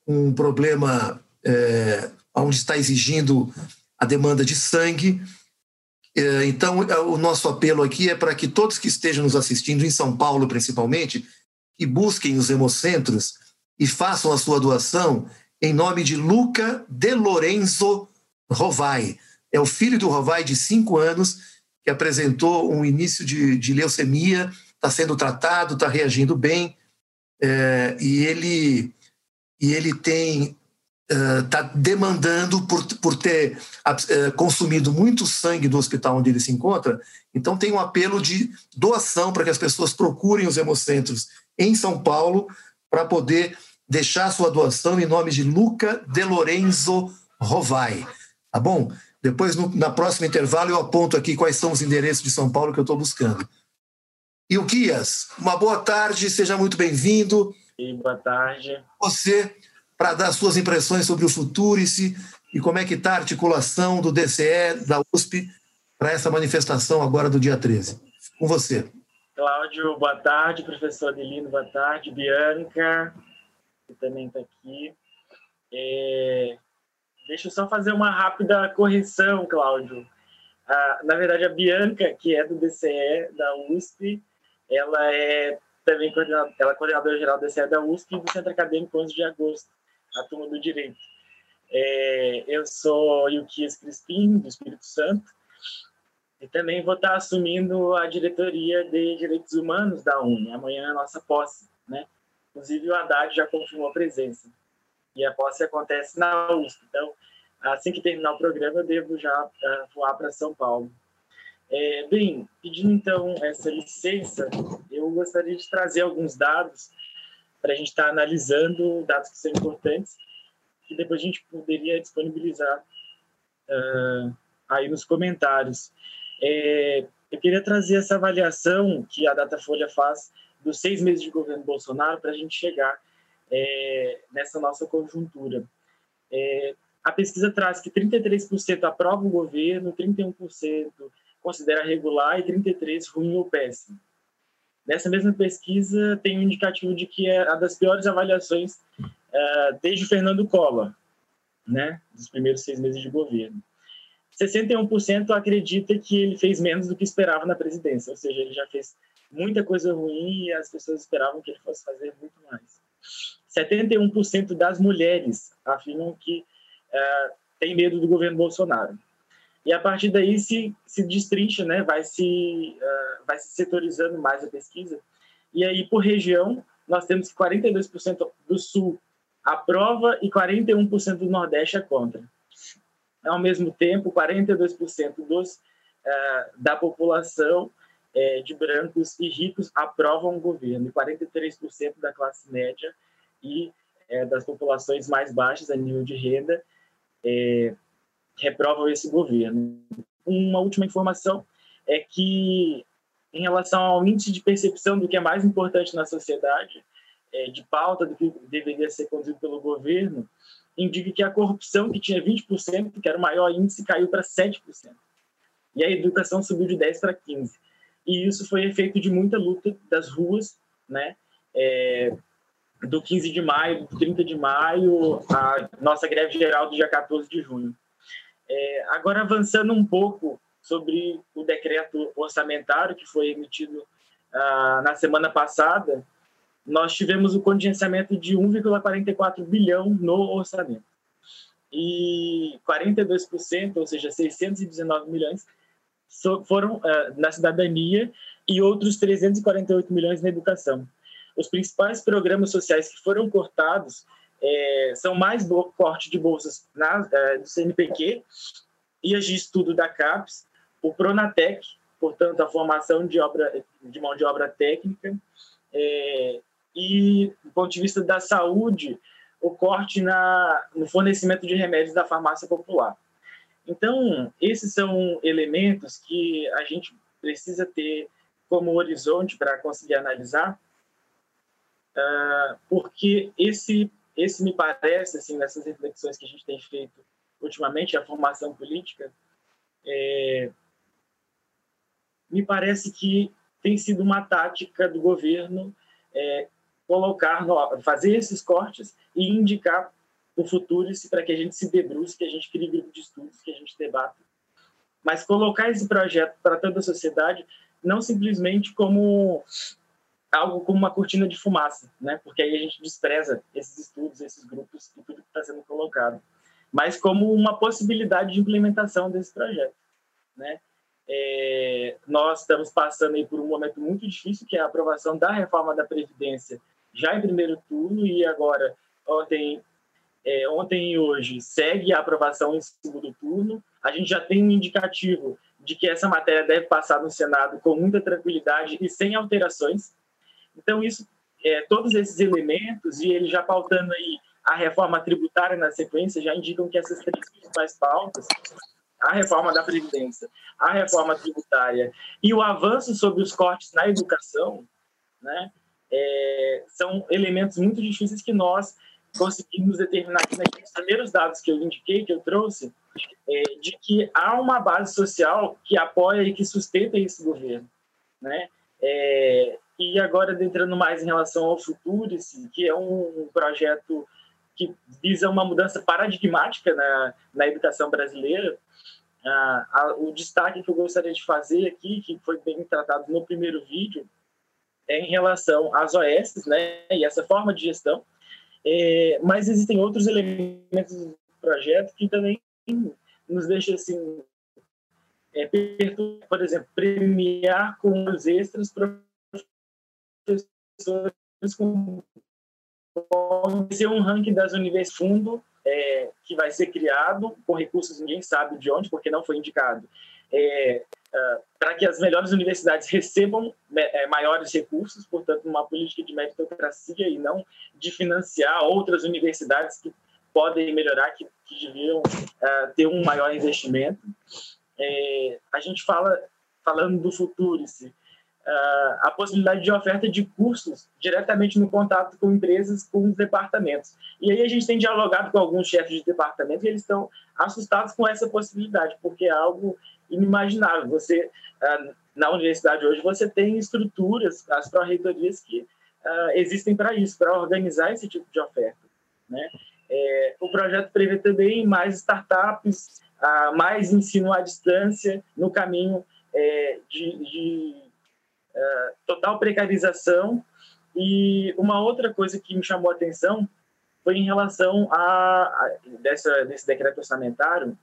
Speaker 2: um problema é, onde está exigindo a demanda de sangue. É, então, é, o nosso apelo aqui é para que todos que estejam nos assistindo, em São Paulo principalmente, que busquem os hemocentros e façam a sua doação em nome de Luca De Lorenzo Rovai. É o filho do Rovai, de cinco anos, que apresentou um início de, de leucemia, está sendo tratado, está reagindo bem, é, e, ele, e ele tem está uh, demandando por, por ter uh, consumido muito sangue do hospital onde ele se encontra. Então, tem um apelo de doação para que as pessoas procurem os hemocentros em São Paulo para poder deixar sua doação em nome de Luca De Lorenzo Rovai. Tá bom? Depois, no, na próxima intervalo, eu aponto aqui quais são os endereços de São Paulo que eu estou buscando. E o Guias, uma boa tarde, seja muito bem-vindo.
Speaker 3: E boa tarde.
Speaker 2: Você para dar suas impressões sobre o Futurice e como é que está a articulação do DCE, da USP, para essa manifestação agora do dia 13. Com você.
Speaker 3: Cláudio, boa tarde. Professor Adelino, boa tarde. Bianca, que também está aqui. É... Deixa eu só fazer uma rápida correção, Cláudio. Ah, na verdade, a Bianca, que é do DCE da USP, ela é também coordenadora, ela é coordenadora geral do DCE da USP e do Centro Acadêmico 11 de agosto a turma do direito. É, eu sou Yukias Crispim, do Espírito Santo, e também vou estar assumindo a diretoria de direitos humanos da UNE. Amanhã é a nossa posse, né? Inclusive o Haddad já confirmou a presença. E a posse acontece na USP. Então, assim que terminar o programa, eu devo já uh, voar para São Paulo. É, bem, pedindo então essa licença, eu gostaria de trazer alguns dados para a gente estar tá analisando dados que são importantes que depois a gente poderia disponibilizar uh, aí nos comentários. É, eu queria trazer essa avaliação que a Datafolha faz dos seis meses de governo Bolsonaro para a gente chegar é, nessa nossa conjuntura. É, a pesquisa traz que 33% aprova o governo, 31% considera regular e 33% ruim ou péssimo. Nessa mesma pesquisa, tem um indicativo de que é a das piores avaliações uh, desde o Fernando Collor, né, dos primeiros seis meses de governo. 61% acredita que ele fez menos do que esperava na presidência, ou seja, ele já fez muita coisa ruim e as pessoas esperavam que ele fosse fazer muito mais. 71% das mulheres afirmam que uh, tem medo do governo Bolsonaro. E a partir daí se, se destrincha, né? vai, se, uh, vai se setorizando mais a pesquisa. E aí, por região, nós temos que 42% do Sul aprova e 41% do Nordeste é contra. Ao mesmo tempo, 42% dos, uh, da população uh, de brancos e ricos aprovam o governo, e 43% da classe média e uh, das populações mais baixas a nível de renda reprovam esse governo. Uma última informação é que, em relação ao índice de percepção do que é mais importante na sociedade, é, de pauta do que deveria ser conduzido pelo governo, indica que a corrupção, que tinha 20%, que era o maior índice, caiu para 7%. E a educação subiu de 10% para 15%. E isso foi efeito de muita luta das ruas, né? É, do 15 de maio, do 30 de maio, a nossa greve geral do dia 14 de junho. É, agora, avançando um pouco sobre o decreto orçamentário que foi emitido ah, na semana passada, nós tivemos o contingenciamento de 1,44 bilhão no orçamento. E 42%, ou seja, 619 milhões, foram uh, na cidadania e outros 348 milhões na educação. Os principais programas sociais que foram cortados é, são mais corte de bolsas na, é, do CNPq e de estudo da CAPES, o Pronatec, portanto, a formação de, obra, de mão de obra técnica, é, e, do ponto de vista da saúde, o corte na, no fornecimento de remédios da farmácia popular. Então, esses são elementos que a gente precisa ter como horizonte para conseguir analisar, uh, porque esse, esse me parece, assim, nessas reflexões que a gente tem feito ultimamente, a formação política, é, me parece que tem sido uma tática do governo é, colocar, fazer esses cortes e indicar o futuro para que a gente se debruce, que a gente crie grupo de estudos, que a gente debata. Mas colocar esse projeto para toda a sociedade, não simplesmente como algo como uma cortina de fumaça, né? Porque aí a gente despreza esses estudos, esses grupos e tudo que está sendo colocado, mas como uma possibilidade de implementação desse projeto, né? É, nós estamos passando aí por um momento muito difícil, que é a aprovação da reforma da Previdência já em primeiro turno e agora, ontem, é, ontem e hoje, segue a aprovação em segundo turno. A gente já tem um indicativo de que essa matéria deve passar no Senado com muita tranquilidade e sem alterações. Então, isso, é, todos esses elementos, e ele já pautando aí a reforma tributária na sequência, já indicam que essas três principais pautas a reforma da Previdência, a reforma tributária e o avanço sobre os cortes na educação, né, é, são elementos muito difíceis que nós conseguimos determinar aqui naqueles primeiros dados que eu indiquei, que eu trouxe, é, de que há uma base social que apoia e que sustenta esse governo, né? É, e agora, entrando mais em relação ao Futurice, que é um projeto que visa uma mudança paradigmática na, na educação brasileira, ah, a, o destaque que eu gostaria de fazer aqui, que foi bem tratado no primeiro vídeo, é em relação às OS, né, e essa forma de gestão, é, mas existem outros elementos do projeto que também nos deixam assim, é, por exemplo, premiar com os extras professores com ser um ranking das universidades fundo é, que vai ser criado com recursos ninguém sabe de onde porque não foi indicado é, uh, para que as melhores universidades recebam é, maiores recursos, portanto, uma política de meritocracia e não de financiar outras universidades que podem melhorar, que, que deviam uh, ter um maior investimento. É, a gente fala, falando do futuro, se, a possibilidade de oferta de cursos diretamente no contato com empresas, com os departamentos. E aí a gente tem dialogado com alguns chefes de departamento e eles estão assustados com essa possibilidade, porque é algo inimaginável. Você, uh, na universidade hoje, você tem estruturas, as pró-reitorias que uh, existem para isso, para organizar esse tipo de oferta. Né? É, o projeto prevê também mais startups, mais ensino à distância no caminho é, de, de é, total precarização. E uma outra coisa que me chamou a atenção foi em relação a, a dessa, desse decreto orçamentário,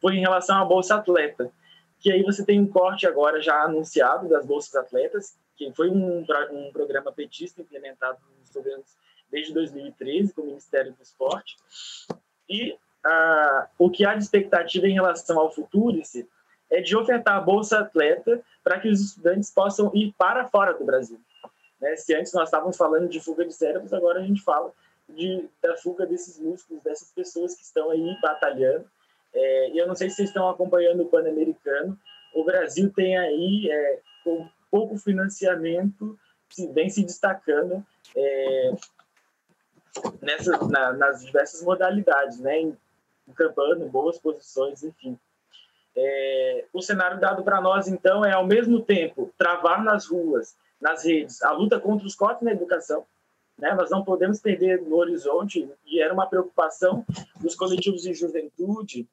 Speaker 3: foi em relação à Bolsa Atleta, que aí você tem um corte agora já anunciado das Bolsas Atletas, que foi um, um programa petista implementado nos governos desde 2013 com o Ministério do Esporte. E ah, o que há de expectativa em relação ao Futurice é de ofertar a Bolsa Atleta para que os estudantes possam ir para fora do Brasil. Né? Se antes nós estávamos falando de fuga de cérebros, agora a gente fala de, da fuga desses músculos, dessas pessoas que estão aí batalhando. É, e eu não sei se vocês estão acompanhando o Pan-Americano, o Brasil tem aí, é, com pouco financiamento, se, vem se destacando é, nessas, na, nas diversas modalidades, né? encampando boas posições, enfim. É, o cenário dado para nós, então, é, ao mesmo tempo, travar nas ruas, nas redes, a luta contra os cortes na educação. Né? Nós não podemos perder no horizonte, e era uma preocupação dos coletivos de juventude,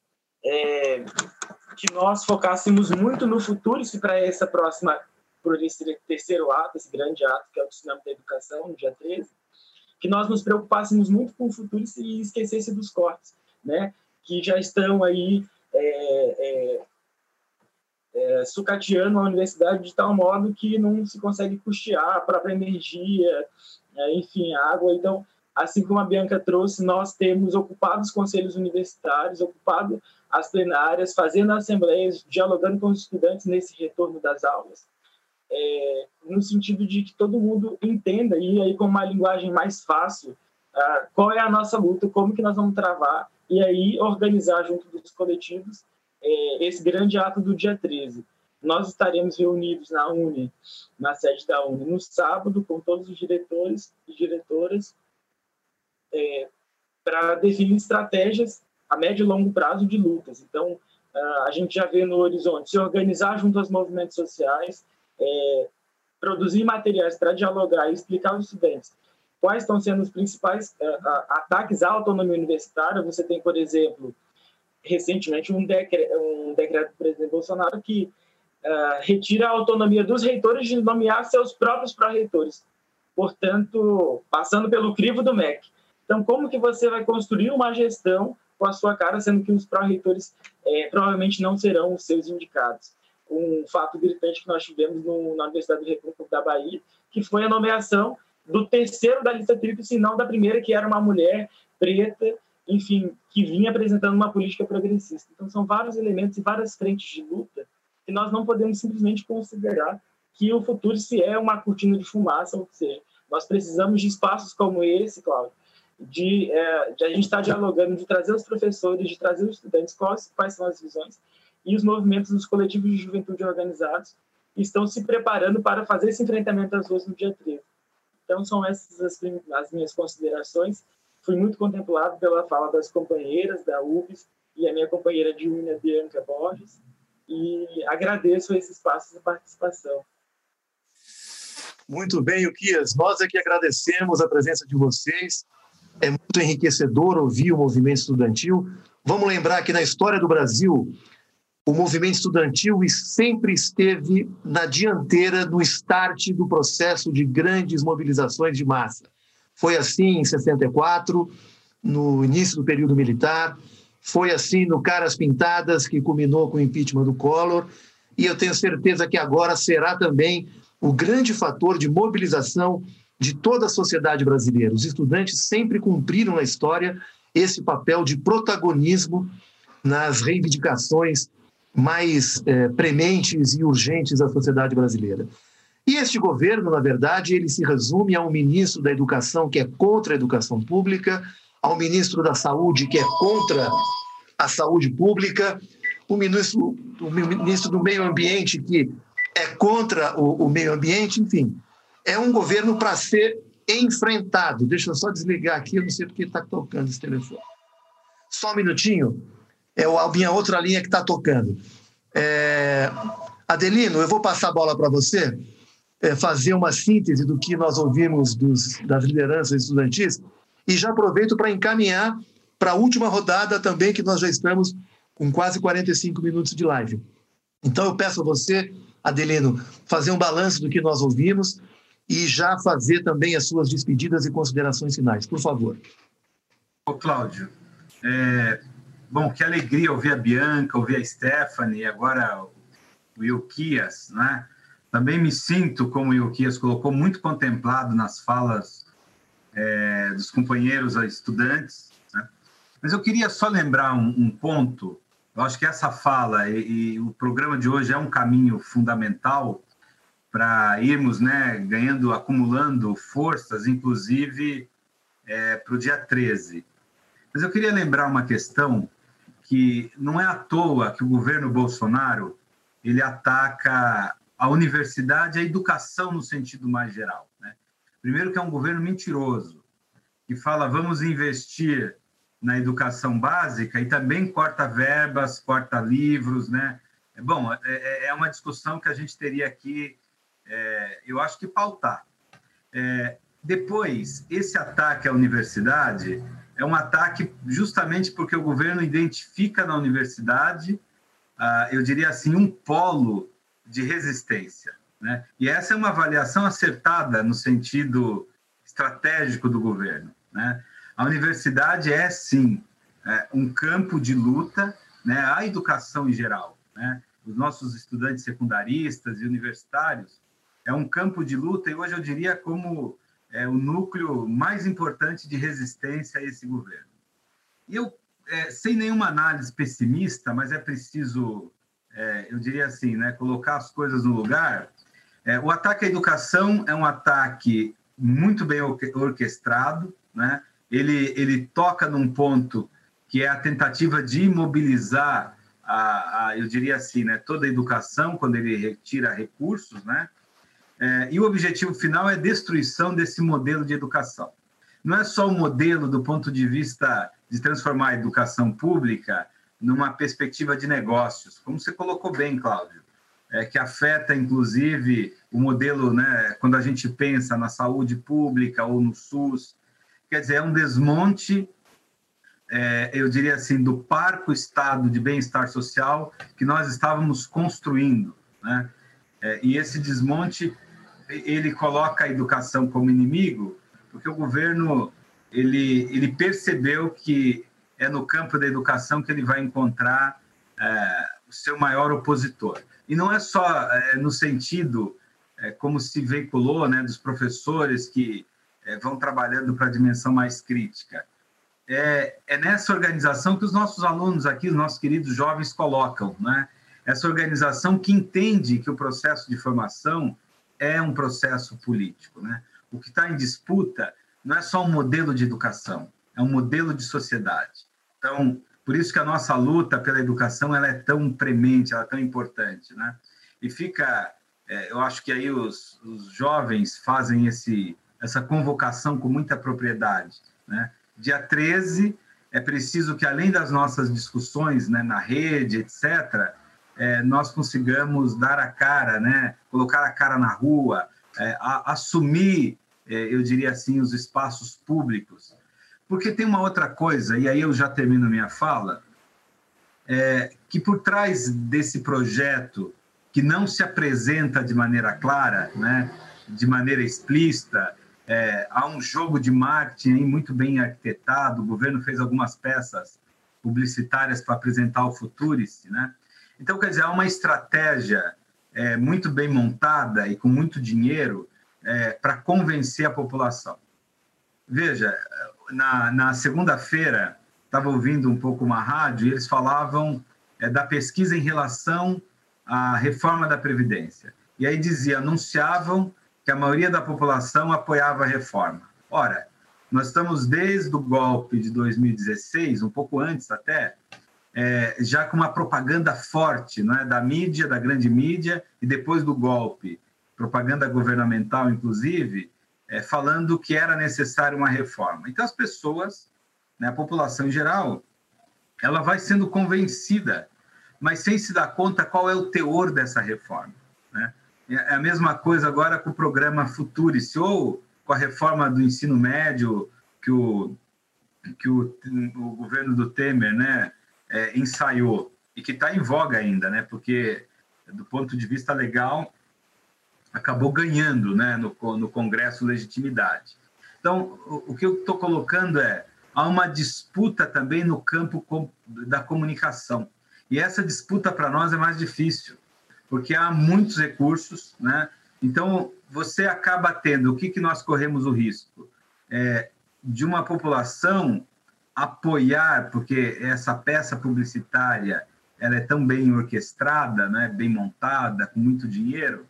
Speaker 3: é, que nós focássemos muito no futuro, se para essa próxima por esse terceiro ato, esse grande ato, que é o Tsunami da Educação, no dia 13, que nós nos preocupássemos muito com o futuro e esquecesse dos cortes, né? que já estão aí é, é, é, sucateando a universidade de tal modo que não se consegue custear a própria energia, é, enfim, água. Então, assim como a Bianca trouxe, nós temos ocupado os conselhos universitários, ocupado as plenárias, fazendo assembleias, dialogando com os estudantes nesse retorno das aulas, é, no sentido de que todo mundo entenda, e aí com uma linguagem mais fácil, uh, qual é a nossa luta, como que nós vamos travar, e aí organizar junto dos coletivos é, esse grande ato do dia 13. Nós estaremos reunidos na Uni, na sede da Uni, no sábado, com todos os diretores e diretoras, é, para definir estratégias a médio e longo prazo de lutas. Então, a gente já vê no horizonte se organizar junto aos movimentos sociais, é, produzir materiais para dialogar e explicar aos estudantes quais estão sendo os principais uh, ataques à autonomia universitária. Você tem, por exemplo, recentemente um, decre um decreto do presidente Bolsonaro que uh, retira a autonomia dos reitores de nomear seus próprios pró-reitores, portanto, passando pelo crivo do MEC. Então, como que você vai construir uma gestão com a sua cara, sendo que os pró-reitores é, provavelmente não serão os seus indicados? Um fato gritante que nós tivemos no, na Universidade da República da Bahia, que foi a nomeação do terceiro da lista tríplice, não da primeira, que era uma mulher preta, enfim, que vinha apresentando uma política progressista. Então, são vários elementos e várias frentes de luta que nós não podemos simplesmente considerar que o futuro se é uma cortina de fumaça, ou seja, nós precisamos de espaços como esse, Cláudio, de, é, de a gente estar dialogando, de trazer os professores, de trazer os estudantes, quais, quais são as visões, e os movimentos dos coletivos de juventude organizados estão se preparando para fazer esse enfrentamento às ruas no dia 13. Então, são essas as, as minhas considerações. Fui muito contemplado pela fala das companheiras da UBS e a minha companheira de unha, Bianca Borges, e agradeço esse espaço de participação.
Speaker 2: Muito bem, Uquias. Nós é que agradecemos a presença de vocês. É muito enriquecedor ouvir o movimento estudantil. Vamos lembrar que na história do Brasil, o movimento estudantil sempre esteve na dianteira do start do processo de grandes mobilizações de massa. Foi assim em 64, no início do período militar, foi assim no Caras Pintadas, que culminou com o impeachment do Collor, e eu tenho certeza que agora será também o grande fator de mobilização de toda a sociedade brasileira. Os estudantes sempre cumpriram na história esse papel de protagonismo nas reivindicações mais é, prementes e urgentes da sociedade brasileira. E este governo, na verdade, ele se resume a um ministro da Educação que é contra a educação pública, ao ministro da Saúde que é contra a saúde pública, o ministro, o ministro do Meio Ambiente que é contra o, o meio ambiente, enfim. É um governo para ser enfrentado. Deixa eu só desligar aqui, eu não sei porque está tocando esse telefone. Só um minutinho é a minha outra linha que está tocando. É, Adelino, eu vou passar a bola para você, é, fazer uma síntese do que nós ouvimos dos, das lideranças estudantis, e já aproveito para encaminhar para a última rodada também, que nós já estamos com quase 45 minutos de live. Então, eu peço a você, Adelino, fazer um balanço do que nós ouvimos e já fazer também as suas despedidas e considerações finais, por favor.
Speaker 1: Ô, Cláudio, é, Bom, que alegria ouvir a Bianca, ouvir a Stephanie, agora o Ilquias, né? Também me sinto, como o Ilquias colocou, muito contemplado nas falas é, dos companheiros estudantes. Né? Mas eu queria só lembrar um, um, ponto. Eu acho que essa fala e, e o programa de hoje é um caminho fundamental para irmos né, ganhando, acumulando forças, inclusive é, para o dia 13. Mas eu queria lembrar uma questão que não é à toa que o governo Bolsonaro ele ataca a universidade a educação no sentido mais geral. Né? Primeiro que é um governo mentiroso, que fala vamos investir na educação básica e também corta verbas, corta livros, né? Bom, é, é, é uma discussão que a gente teria aqui, é, eu acho que pautar. É, depois, esse ataque à universidade é um ataque justamente porque o governo identifica na universidade, uh, eu diria assim, um polo de resistência. Né? E essa é uma avaliação acertada no sentido estratégico do governo. Né? A universidade é, sim, é, um campo de luta, né? a educação em geral. Né? Os nossos estudantes secundaristas e universitários é um campo de luta, e hoje eu diria como é, o núcleo mais importante de resistência a esse governo. Eu, é, sem nenhuma análise pessimista, mas é preciso, é, eu diria assim, né, colocar as coisas no lugar, é, o ataque à educação é um ataque muito bem orquestrado, né? ele, ele toca num ponto que é a tentativa de imobilizar a, a, eu diria assim, né, toda a educação quando ele retira recursos, né? É, e o objetivo final é a destruição desse modelo de educação. Não é só o modelo do ponto de vista de transformar a educação pública numa perspectiva de negócios, como você colocou bem, Cláudio é, que afeta, inclusive, o modelo, né, quando a gente pensa na saúde pública ou no SUS. Quer dizer, é um desmonte, é, eu diria assim, do parco estado de bem-estar social que nós estávamos construindo. Né? É, e esse desmonte, ele coloca a educação como inimigo, porque o governo ele, ele percebeu que é no campo da educação que ele vai encontrar é, o seu maior opositor. E não é só é, no sentido, é, como se veiculou, né, dos professores que é, vão trabalhando para a dimensão mais crítica. É, é nessa organização que os nossos alunos aqui, os nossos queridos jovens, colocam, né? Essa organização que entende que o processo de formação é um processo político, né? O que está em disputa não é só um modelo de educação, é um modelo de sociedade. Então, por isso que a nossa luta pela educação ela é tão premente, ela é tão importante, né? E fica, é, eu acho que aí os, os jovens fazem esse, essa convocação com muita propriedade, né? Dia 13 é preciso que além das nossas discussões, né, na rede, etc, é, nós consigamos dar a cara, né? Colocar a cara na rua, é, a, assumir, é, eu diria assim, os espaços públicos porque tem uma outra coisa, e aí eu já termino minha fala, é, que por trás desse projeto, que não se apresenta de maneira clara, né, de maneira explícita, é, há um jogo de marketing muito bem arquitetado, o governo fez algumas peças publicitárias para apresentar o Futurice, né? Então, quer dizer, há uma estratégia é, muito bem montada e com muito dinheiro é, para convencer a população. Veja, na, na segunda-feira, estava ouvindo um pouco uma rádio e eles falavam é, da pesquisa em relação à reforma da Previdência. E aí dizia, anunciavam que a maioria da população apoiava a reforma. Ora, nós estamos desde o golpe de 2016, um pouco antes até, é, já com uma propaganda forte não é, da mídia, da grande mídia, e depois do golpe, propaganda governamental, inclusive, é, falando que era necessária uma reforma. Então, as pessoas, né, a população em geral, ela vai sendo convencida, mas sem se dar conta qual é o teor dessa reforma. Né? É a mesma coisa agora com o programa Futurice, ou com a reforma do ensino médio que o, que o, o governo do Temer né, é, ensaiou, e que está em voga ainda, né, porque, do ponto de vista legal, acabou ganhando né, no, no Congresso legitimidade. Então, o, que eu estou colocando é há uma disputa também no campo com, da comunicação. E essa disputa para nós é mais difícil, porque há muitos recursos, né? Então, você acaba tendo, o que, que nós corremos o risco? É, de uma população apoiar, porque essa peça publicitária ela é tão bem orquestrada, né, bem montada, com muito dinheiro,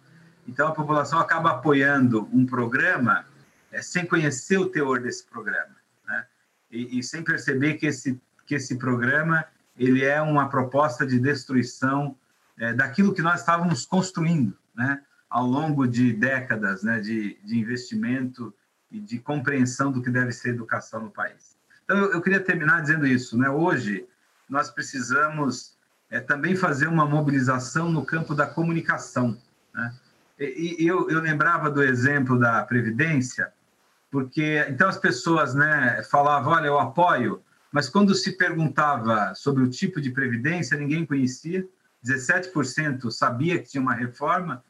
Speaker 1: então, a população acaba apoiando um programa é, sem conhecer o teor desse programa, né? e, e, sem perceber que esse, que esse programa ele é uma proposta de destruição é, daquilo que nós estávamos construindo né? ao longo de décadas né? de, de investimento e de compreensão do que deve ser educação no país. Então, eu, queria terminar dizendo isso. Né? Hoje, nós precisamos é, também fazer uma mobilização no campo da comunicação. Né? E, eu, eu lembrava do exemplo da Previdência, porque então as pessoas né, falavam: olha, eu apoio, mas quando se perguntava sobre o tipo de previdência, ninguém conhecia, 17% sabia que tinha uma reforma,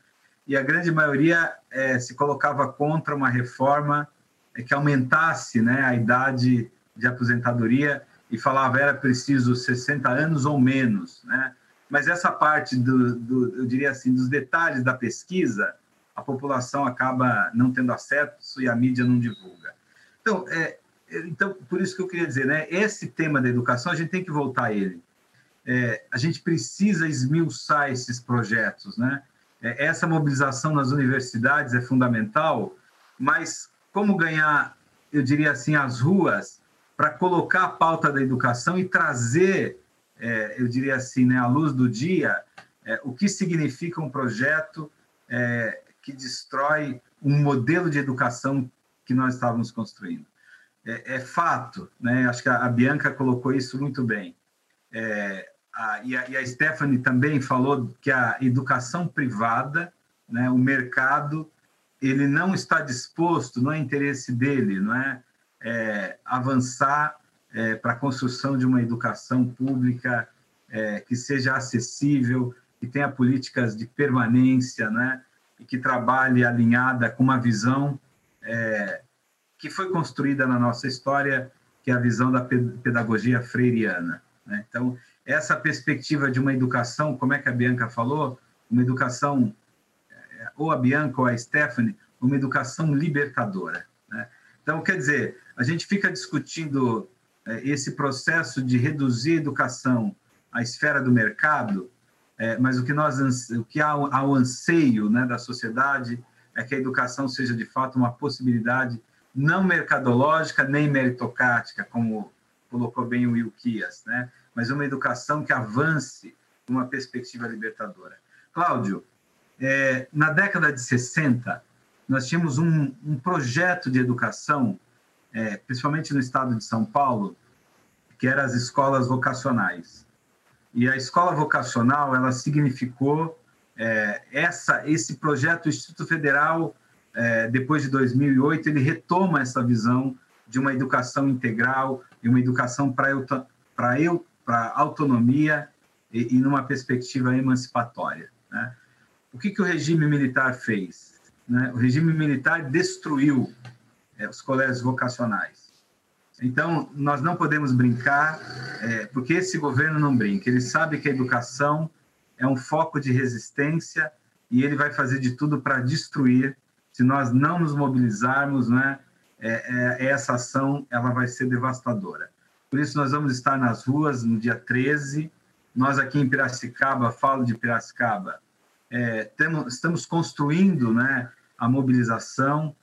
Speaker 1: e a grande maioria é, se colocava contra uma reforma é, que aumentasse né, a idade de aposentadoria e falava era preciso 60 anos ou menos, né? Mas essa parte do, do, eu diria assim, dos detalhes da pesquisa, a população acaba não tendo acesso e a mídia não divulga. Então, é, então por isso que eu queria dizer, né? Esse tema da educação a gente tem que voltar a ele. É, a gente precisa esmiuçar esses projetos, né? É, essa mobilização nas universidades é fundamental, mas como ganhar, eu diria assim, as ruas para colocar a pauta da educação e trazer, é, eu diria assim, né, à luz do dia, é, o que significa um projeto é, que destrói um modelo de educação que nós estávamos construindo. É, é fato, né? acho que a, a, Bianca colocou isso muito bem. É, a, e, a, e, a, Stephanie também falou que a educação privada, né, o mercado, ele não está disposto, não é interesse dele, não é? É, avançar é, para a construção de uma educação pública é, que seja acessível, que tenha políticas de permanência, né? e que trabalhe alinhada com uma visão é, que foi construída na nossa história, que é a visão da pedagogia freiriana. Né? Então, essa perspectiva de uma educação, como é que a Bianca falou, uma educação, é, ou a Bianca ou a Stephanie, uma educação libertadora. Né? Então, quer dizer, a gente fica discutindo é, esse processo de reduzir a educação à esfera do mercado, é, mas o que nós o que há ao anseio né, da sociedade é que a educação seja de fato uma possibilidade não mercadológica nem meritocrática, como colocou bem o Wilkias, né, mas uma educação que avance uma perspectiva libertadora. Cláudio, é, na década de 60, nós tínhamos um, um projeto de educação, é, principalmente no estado de São Paulo, que eram as escolas vocacionais. E a escola vocacional, ela significou é, essa, esse projeto, o Instituto Federal, é, depois de 2008, ele retoma essa visão de uma educação integral e uma educação para para autonomia e, e, numa perspectiva emancipatória. Né? O que, que o regime militar fez? né, o regime militar destruiu é, os colégios vocacionais. Então, nós não podemos brincar, é, porque esse governo não brinca. Ele sabe que a educação é um foco de resistência e ele vai fazer de tudo para destruir. Se nós não nos mobilizarmos, né, é, é, essa ação ela vai ser devastadora. Por isso, nós vamos estar nas ruas no dia 13. Nós aqui em Piracicaba, falo de Piracicaba, é, temos, estamos construindo né, a mobilização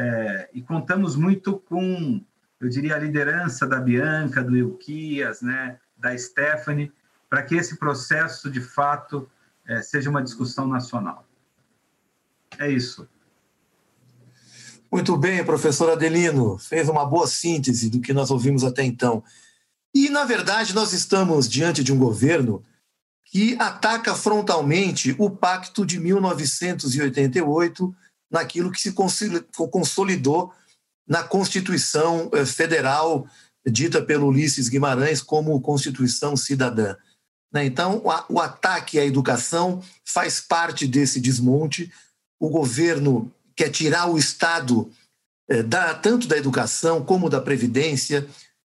Speaker 1: é, e contamos muito com, eu diria, a liderança da Bianca, do Euquias, né, da Stephanie, para que esse processo, de fato, é, seja uma discussão nacional. É isso.
Speaker 2: Muito bem, professor Adelino, fez uma boa síntese do que nós ouvimos até então. E, na verdade, nós estamos diante de um governo que ataca frontalmente o Pacto de 1988 naquilo que se consolidou na Constituição eh, Federal, dita pelo Ulisses Guimarães como Constituição Cidadã. Né? Então, o ataque à educação faz parte desse desmonte. O governo quer tirar o Estado eh, da, tanto da educação como da previdência,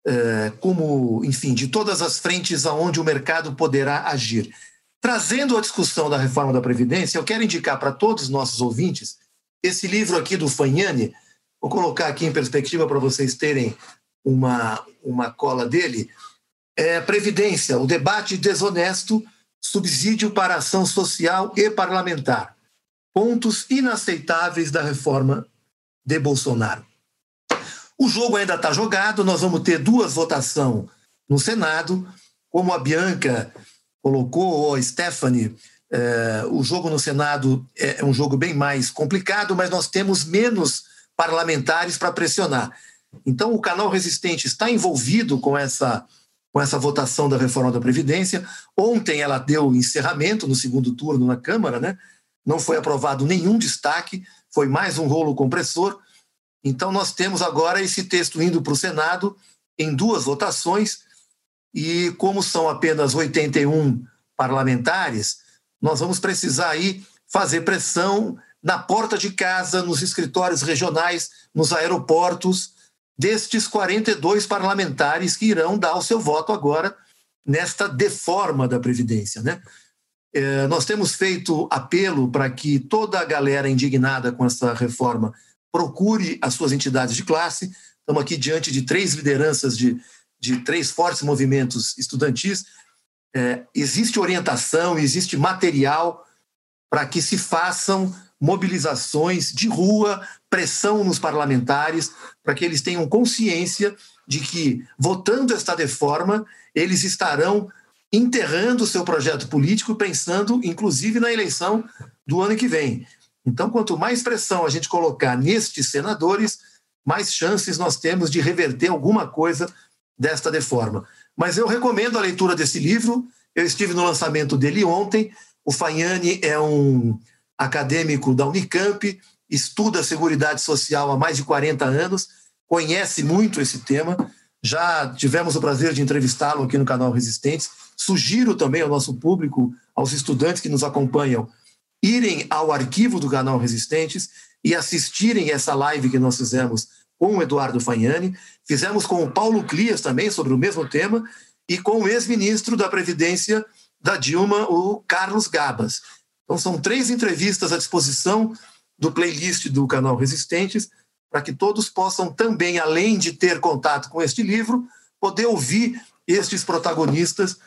Speaker 2: eh, como, enfim, de todas as frentes aonde o mercado poderá agir. Trazendo a discussão da reforma da Previdência, eu quero indicar para todos os nossos ouvintes esse livro aqui do Fagnani, vou colocar aqui em perspectiva para vocês terem uma, uma cola dele, é Previdência, o debate desonesto, subsídio para ação social e parlamentar. Pontos inaceitáveis da reforma de Bolsonaro. O jogo ainda está jogado, nós vamos ter duas votações no Senado, como a Bianca colocou, ou a Stephanie é, o jogo no Senado é, é um jogo bem mais complicado, mas nós temos menos parlamentares para pressionar. Então, o canal Resistente está envolvido com essa, com essa votação da reforma da Previdência. Ontem ela deu encerramento no segundo turno na Câmara, né? não foi aprovado nenhum destaque, foi mais um rolo compressor. Então, nós temos agora esse texto indo para o Senado em duas votações, e como são apenas 81 parlamentares, nós vamos precisar aí fazer pressão na porta de casa, nos escritórios regionais, nos aeroportos, destes 42 parlamentares que irão dar o seu voto agora nesta deforma da Previdência. Né? É, nós temos feito apelo para que toda a galera indignada com essa reforma procure as suas entidades de classe. Estamos aqui diante de três lideranças de, de três fortes movimentos estudantis. É, existe orientação, existe material para que se façam mobilizações de rua, pressão nos parlamentares, para que eles tenham consciência de que, votando esta reforma, eles estarão enterrando o seu projeto político, pensando, inclusive, na eleição do ano que vem. Então, quanto mais pressão a gente colocar nestes senadores, mais chances nós temos de reverter alguma coisa desta reforma. Mas eu recomendo a leitura desse livro. Eu estive no lançamento dele ontem. O Fagnani é um acadêmico da Unicamp, estuda Seguridade Social há mais de 40 anos, conhece muito esse tema. Já tivemos o prazer de entrevistá-lo aqui no canal Resistentes. Sugiro também ao nosso público, aos estudantes que nos acompanham, irem ao arquivo do canal Resistentes e assistirem essa live que nós fizemos com o Eduardo Fagnani. Fizemos com o Paulo Clias também sobre o mesmo tema e com o ex-ministro da Previdência da Dilma, o Carlos Gabas. Então, são três entrevistas à disposição do playlist do canal Resistentes, para que todos possam também, além de ter contato com este livro, poder ouvir estes protagonistas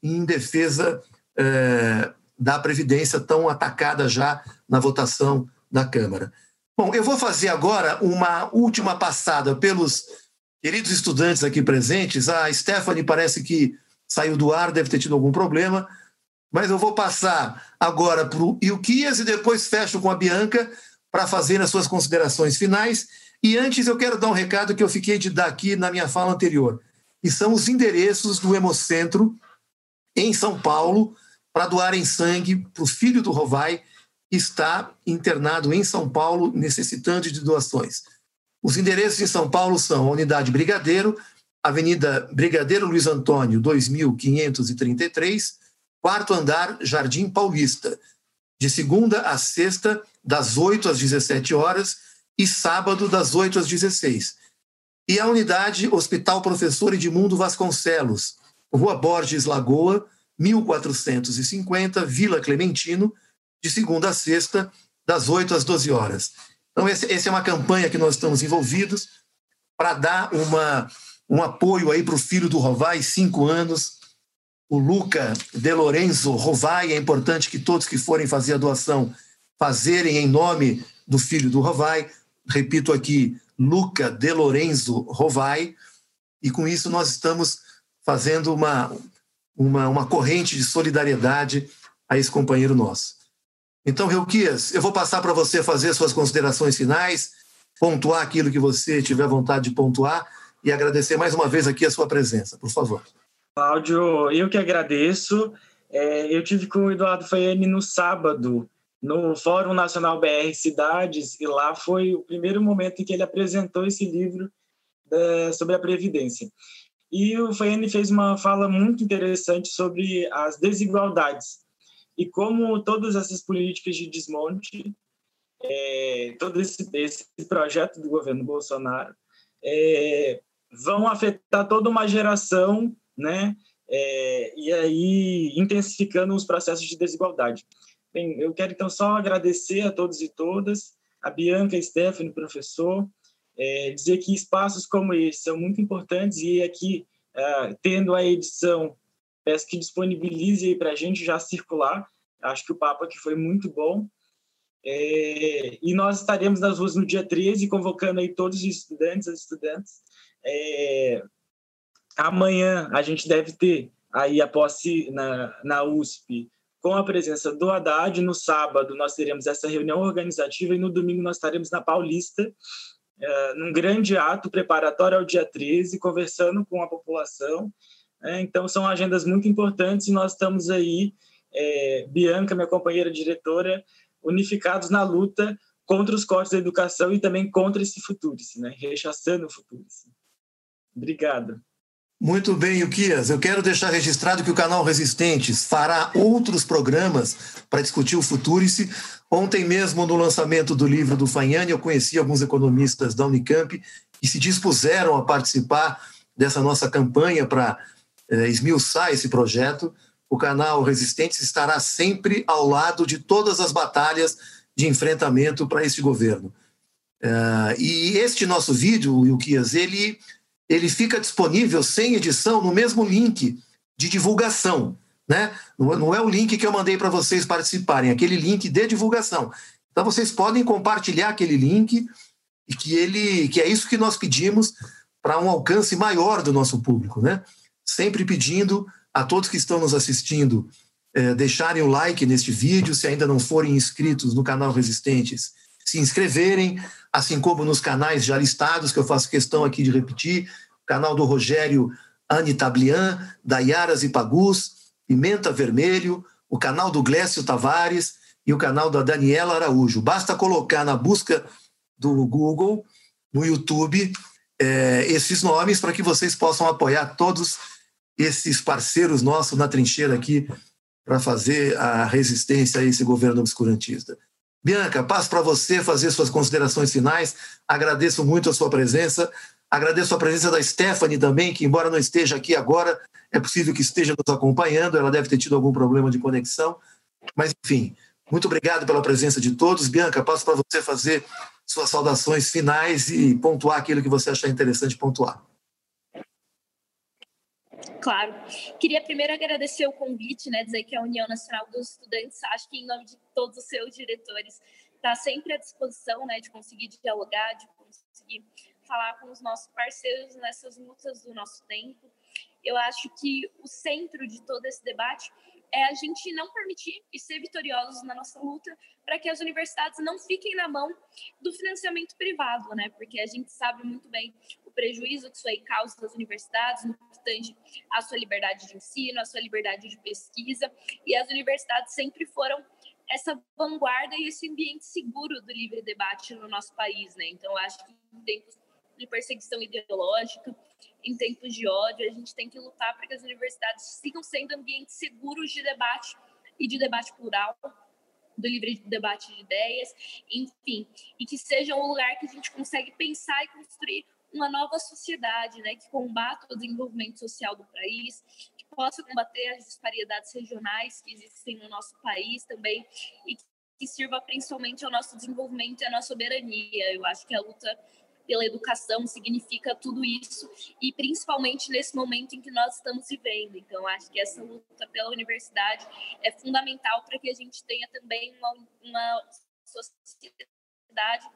Speaker 2: em defesa eh, da Previdência tão atacada já na votação da Câmara. Bom, eu vou fazer agora uma última passada pelos queridos estudantes aqui presentes. A Stephanie parece que saiu do ar, deve ter tido algum problema, mas eu vou passar agora para o Ilquias e depois fecho com a Bianca para fazer as suas considerações finais. E antes eu quero dar um recado que eu fiquei de dar aqui na minha fala anterior, e são os endereços do Hemocentro em São Paulo para doarem sangue para o filho do Rovai, que está internado em São Paulo, necessitando de doações. Os endereços em São Paulo são a Unidade Brigadeiro, Avenida Brigadeiro Luiz Antônio, 2533, quarto andar, Jardim Paulista, de segunda a sexta, das 8 às 17 horas, e sábado, das 8 às 16. E a unidade Hospital Professor Edmundo Vasconcelos, Rua Borges Lagoa, 1450, Vila Clementino, de segunda a sexta, das 8 às 12 horas. Então, essa é uma campanha que nós estamos envolvidos para dar uma, um apoio aí para o filho do Rovai, cinco anos, o Luca De Lorenzo Rovai. É importante que todos que forem fazer a doação fazerem em nome do filho do Rovai. Repito aqui, Luca De Lorenzo Rovai. E com isso nós estamos fazendo uma, uma, uma corrente de solidariedade a esse companheiro nosso. Então, Reuquias, eu vou passar para você fazer suas considerações finais, pontuar aquilo que você tiver vontade de pontuar e agradecer mais uma vez aqui a sua presença, por favor.
Speaker 3: Cláudio, eu que agradeço. É, eu tive com o Eduardo Faiane no sábado, no Fórum Nacional BR Cidades, e lá foi o primeiro momento em que ele apresentou esse livro da, sobre a Previdência. E o Faiane fez uma fala muito interessante sobre as desigualdades e como todas essas políticas de desmonte, é, todo esse, esse, projeto do governo Bolsonaro, é, vão afetar toda uma geração né? É, e aí intensificando os processos de desigualdade. Bem, eu quero então só agradecer a todos e todas, a Bianca, a Stephanie, professor, é, dizer que espaços como esse são muito importantes e aqui, é, tendo a edição, peço que disponibilize para a gente já circular. Acho que o papo aqui foi muito bom. É, e nós estaremos nas ruas no dia 13, convocando aí todos os estudantes, as estudantes, é, Amanhã a gente deve ter aí a posse na, na USP com a presença do Haddad. No sábado nós teremos essa reunião organizativa e no domingo nós estaremos na Paulista, é, num grande ato preparatório ao dia 13, conversando com a população. É, então são agendas muito importantes e nós estamos aí, é, Bianca, minha companheira diretora, unificados na luta contra os cortes da educação e também contra esse futuro, né? rechaçando o futuro. Obrigado.
Speaker 2: Muito bem, Uquias. Eu quero deixar registrado que o canal Resistentes fará outros programas para discutir o Futurice. Ontem mesmo, no lançamento do livro do Fagnani, eu conheci alguns economistas da Unicamp que se dispuseram a participar dessa nossa campanha para esmiuçar esse projeto. O canal Resistentes estará sempre ao lado de todas as batalhas de enfrentamento para esse governo. Uh, e este nosso vídeo, Wilkias, ele, ele fica disponível sem edição no mesmo link de divulgação. Né? Não é o link que eu mandei para vocês participarem, é aquele link de divulgação. Então vocês podem compartilhar aquele link e que ele que é isso que nós pedimos para um alcance maior do nosso público, né? Sempre pedindo a todos que estão nos assistindo é, deixarem o like neste vídeo, se ainda não forem inscritos no canal Resistentes, se inscreverem, assim como nos canais já listados, que eu faço questão aqui de repetir, canal do Rogério Anitablian, da e Pagus, Pimenta Vermelho, o canal do Glécio Tavares e o canal da Daniela Araújo. Basta colocar na busca do Google, no YouTube, é, esses nomes para que vocês possam apoiar todos esses parceiros nossos na trincheira aqui para fazer a resistência a esse governo obscurantista. Bianca, passo para você fazer suas considerações finais. Agradeço muito a sua presença. Agradeço a presença da Stephanie também, que, embora não esteja aqui agora, é possível que esteja nos acompanhando. Ela deve ter tido algum problema de conexão. Mas, enfim, muito obrigado pela presença de todos. Bianca, passo para você fazer suas saudações finais e pontuar aquilo que você achar interessante pontuar.
Speaker 5: Claro. Queria primeiro agradecer o convite, né, dizer que a União Nacional dos Estudantes, acho que em nome de todos os seus diretores, está sempre à disposição, né, de conseguir dialogar, de conseguir falar com os nossos parceiros nessas lutas do nosso tempo. Eu acho que o centro de todo esse debate é a gente não permitir e ser vitoriosos na nossa luta para que as universidades não fiquem na mão do financiamento privado, né? Porque a gente sabe muito bem prejuízo que isso aí causa das universidades no que tange a sua liberdade de ensino, a sua liberdade de pesquisa, e as universidades sempre foram essa vanguarda e esse ambiente seguro do livre debate no nosso país, né? Então, acho que em tempos de perseguição ideológica, em tempos de ódio, a gente tem que lutar para que as universidades sigam sendo ambientes seguros de debate e de debate plural, do livre debate de ideias, enfim, e que seja um lugar que a gente consegue pensar e construir uma nova sociedade, né, que combata o desenvolvimento social do país, que possa combater as disparidades regionais que existem no nosso país também e que sirva principalmente ao nosso desenvolvimento e à nossa soberania. Eu acho que a luta pela educação significa tudo isso e principalmente nesse momento em que nós estamos vivendo. Então, acho que essa luta pela universidade é fundamental para que a gente tenha também uma, uma sociedade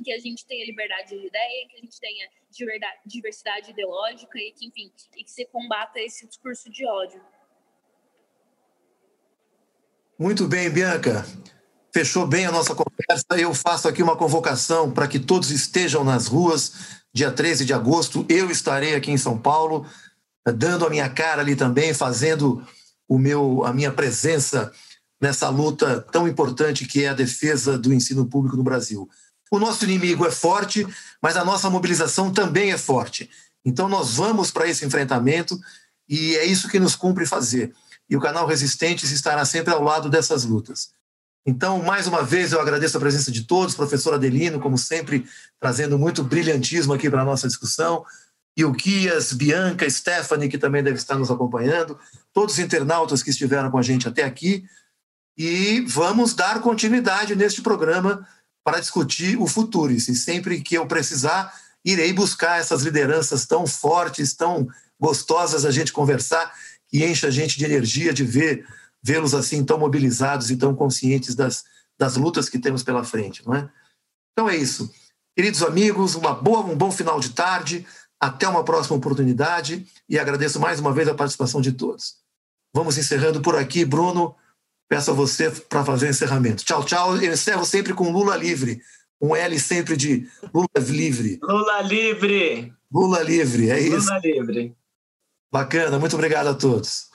Speaker 5: em que a gente tenha liberdade de ideia, que a gente tenha diversidade ideológica e que, enfim, e que se combata esse discurso de ódio.
Speaker 2: Muito bem, Bianca. Fechou bem a nossa conversa. Eu faço aqui uma convocação para que todos estejam nas ruas, dia 13 de agosto. Eu estarei aqui em São Paulo, dando a minha cara ali também, fazendo o meu, a minha presença nessa luta tão importante que é a defesa do ensino público no Brasil. O nosso inimigo é forte, mas a nossa mobilização também é forte. Então nós vamos para esse enfrentamento e é isso que nos cumpre fazer. E o canal Resistentes estará sempre ao lado dessas lutas. Então, mais uma vez, eu agradeço a presença de todos, professor Adelino, como sempre, trazendo muito brilhantismo aqui para a nossa discussão, e o Kias, Bianca, Stephanie, que também deve estar nos acompanhando, todos os internautas que estiveram com a gente até aqui, e vamos dar continuidade neste programa para discutir o futuro. E sempre que eu precisar, irei buscar essas lideranças tão fortes, tão gostosas a gente conversar, que enche a gente de energia de ver vê-los assim tão mobilizados e tão conscientes das, das lutas que temos pela frente, não é? Então é isso. Queridos amigos, uma boa, um bom final de tarde. Até uma próxima oportunidade e agradeço mais uma vez a participação de todos. Vamos encerrando por aqui, Bruno. Peço a você para fazer o encerramento. Tchau, tchau. Eu encerro sempre com Lula livre. Um L sempre de Lula livre.
Speaker 3: Lula livre.
Speaker 2: Lula livre, é isso.
Speaker 3: Lula livre.
Speaker 2: Bacana, muito obrigado a todos.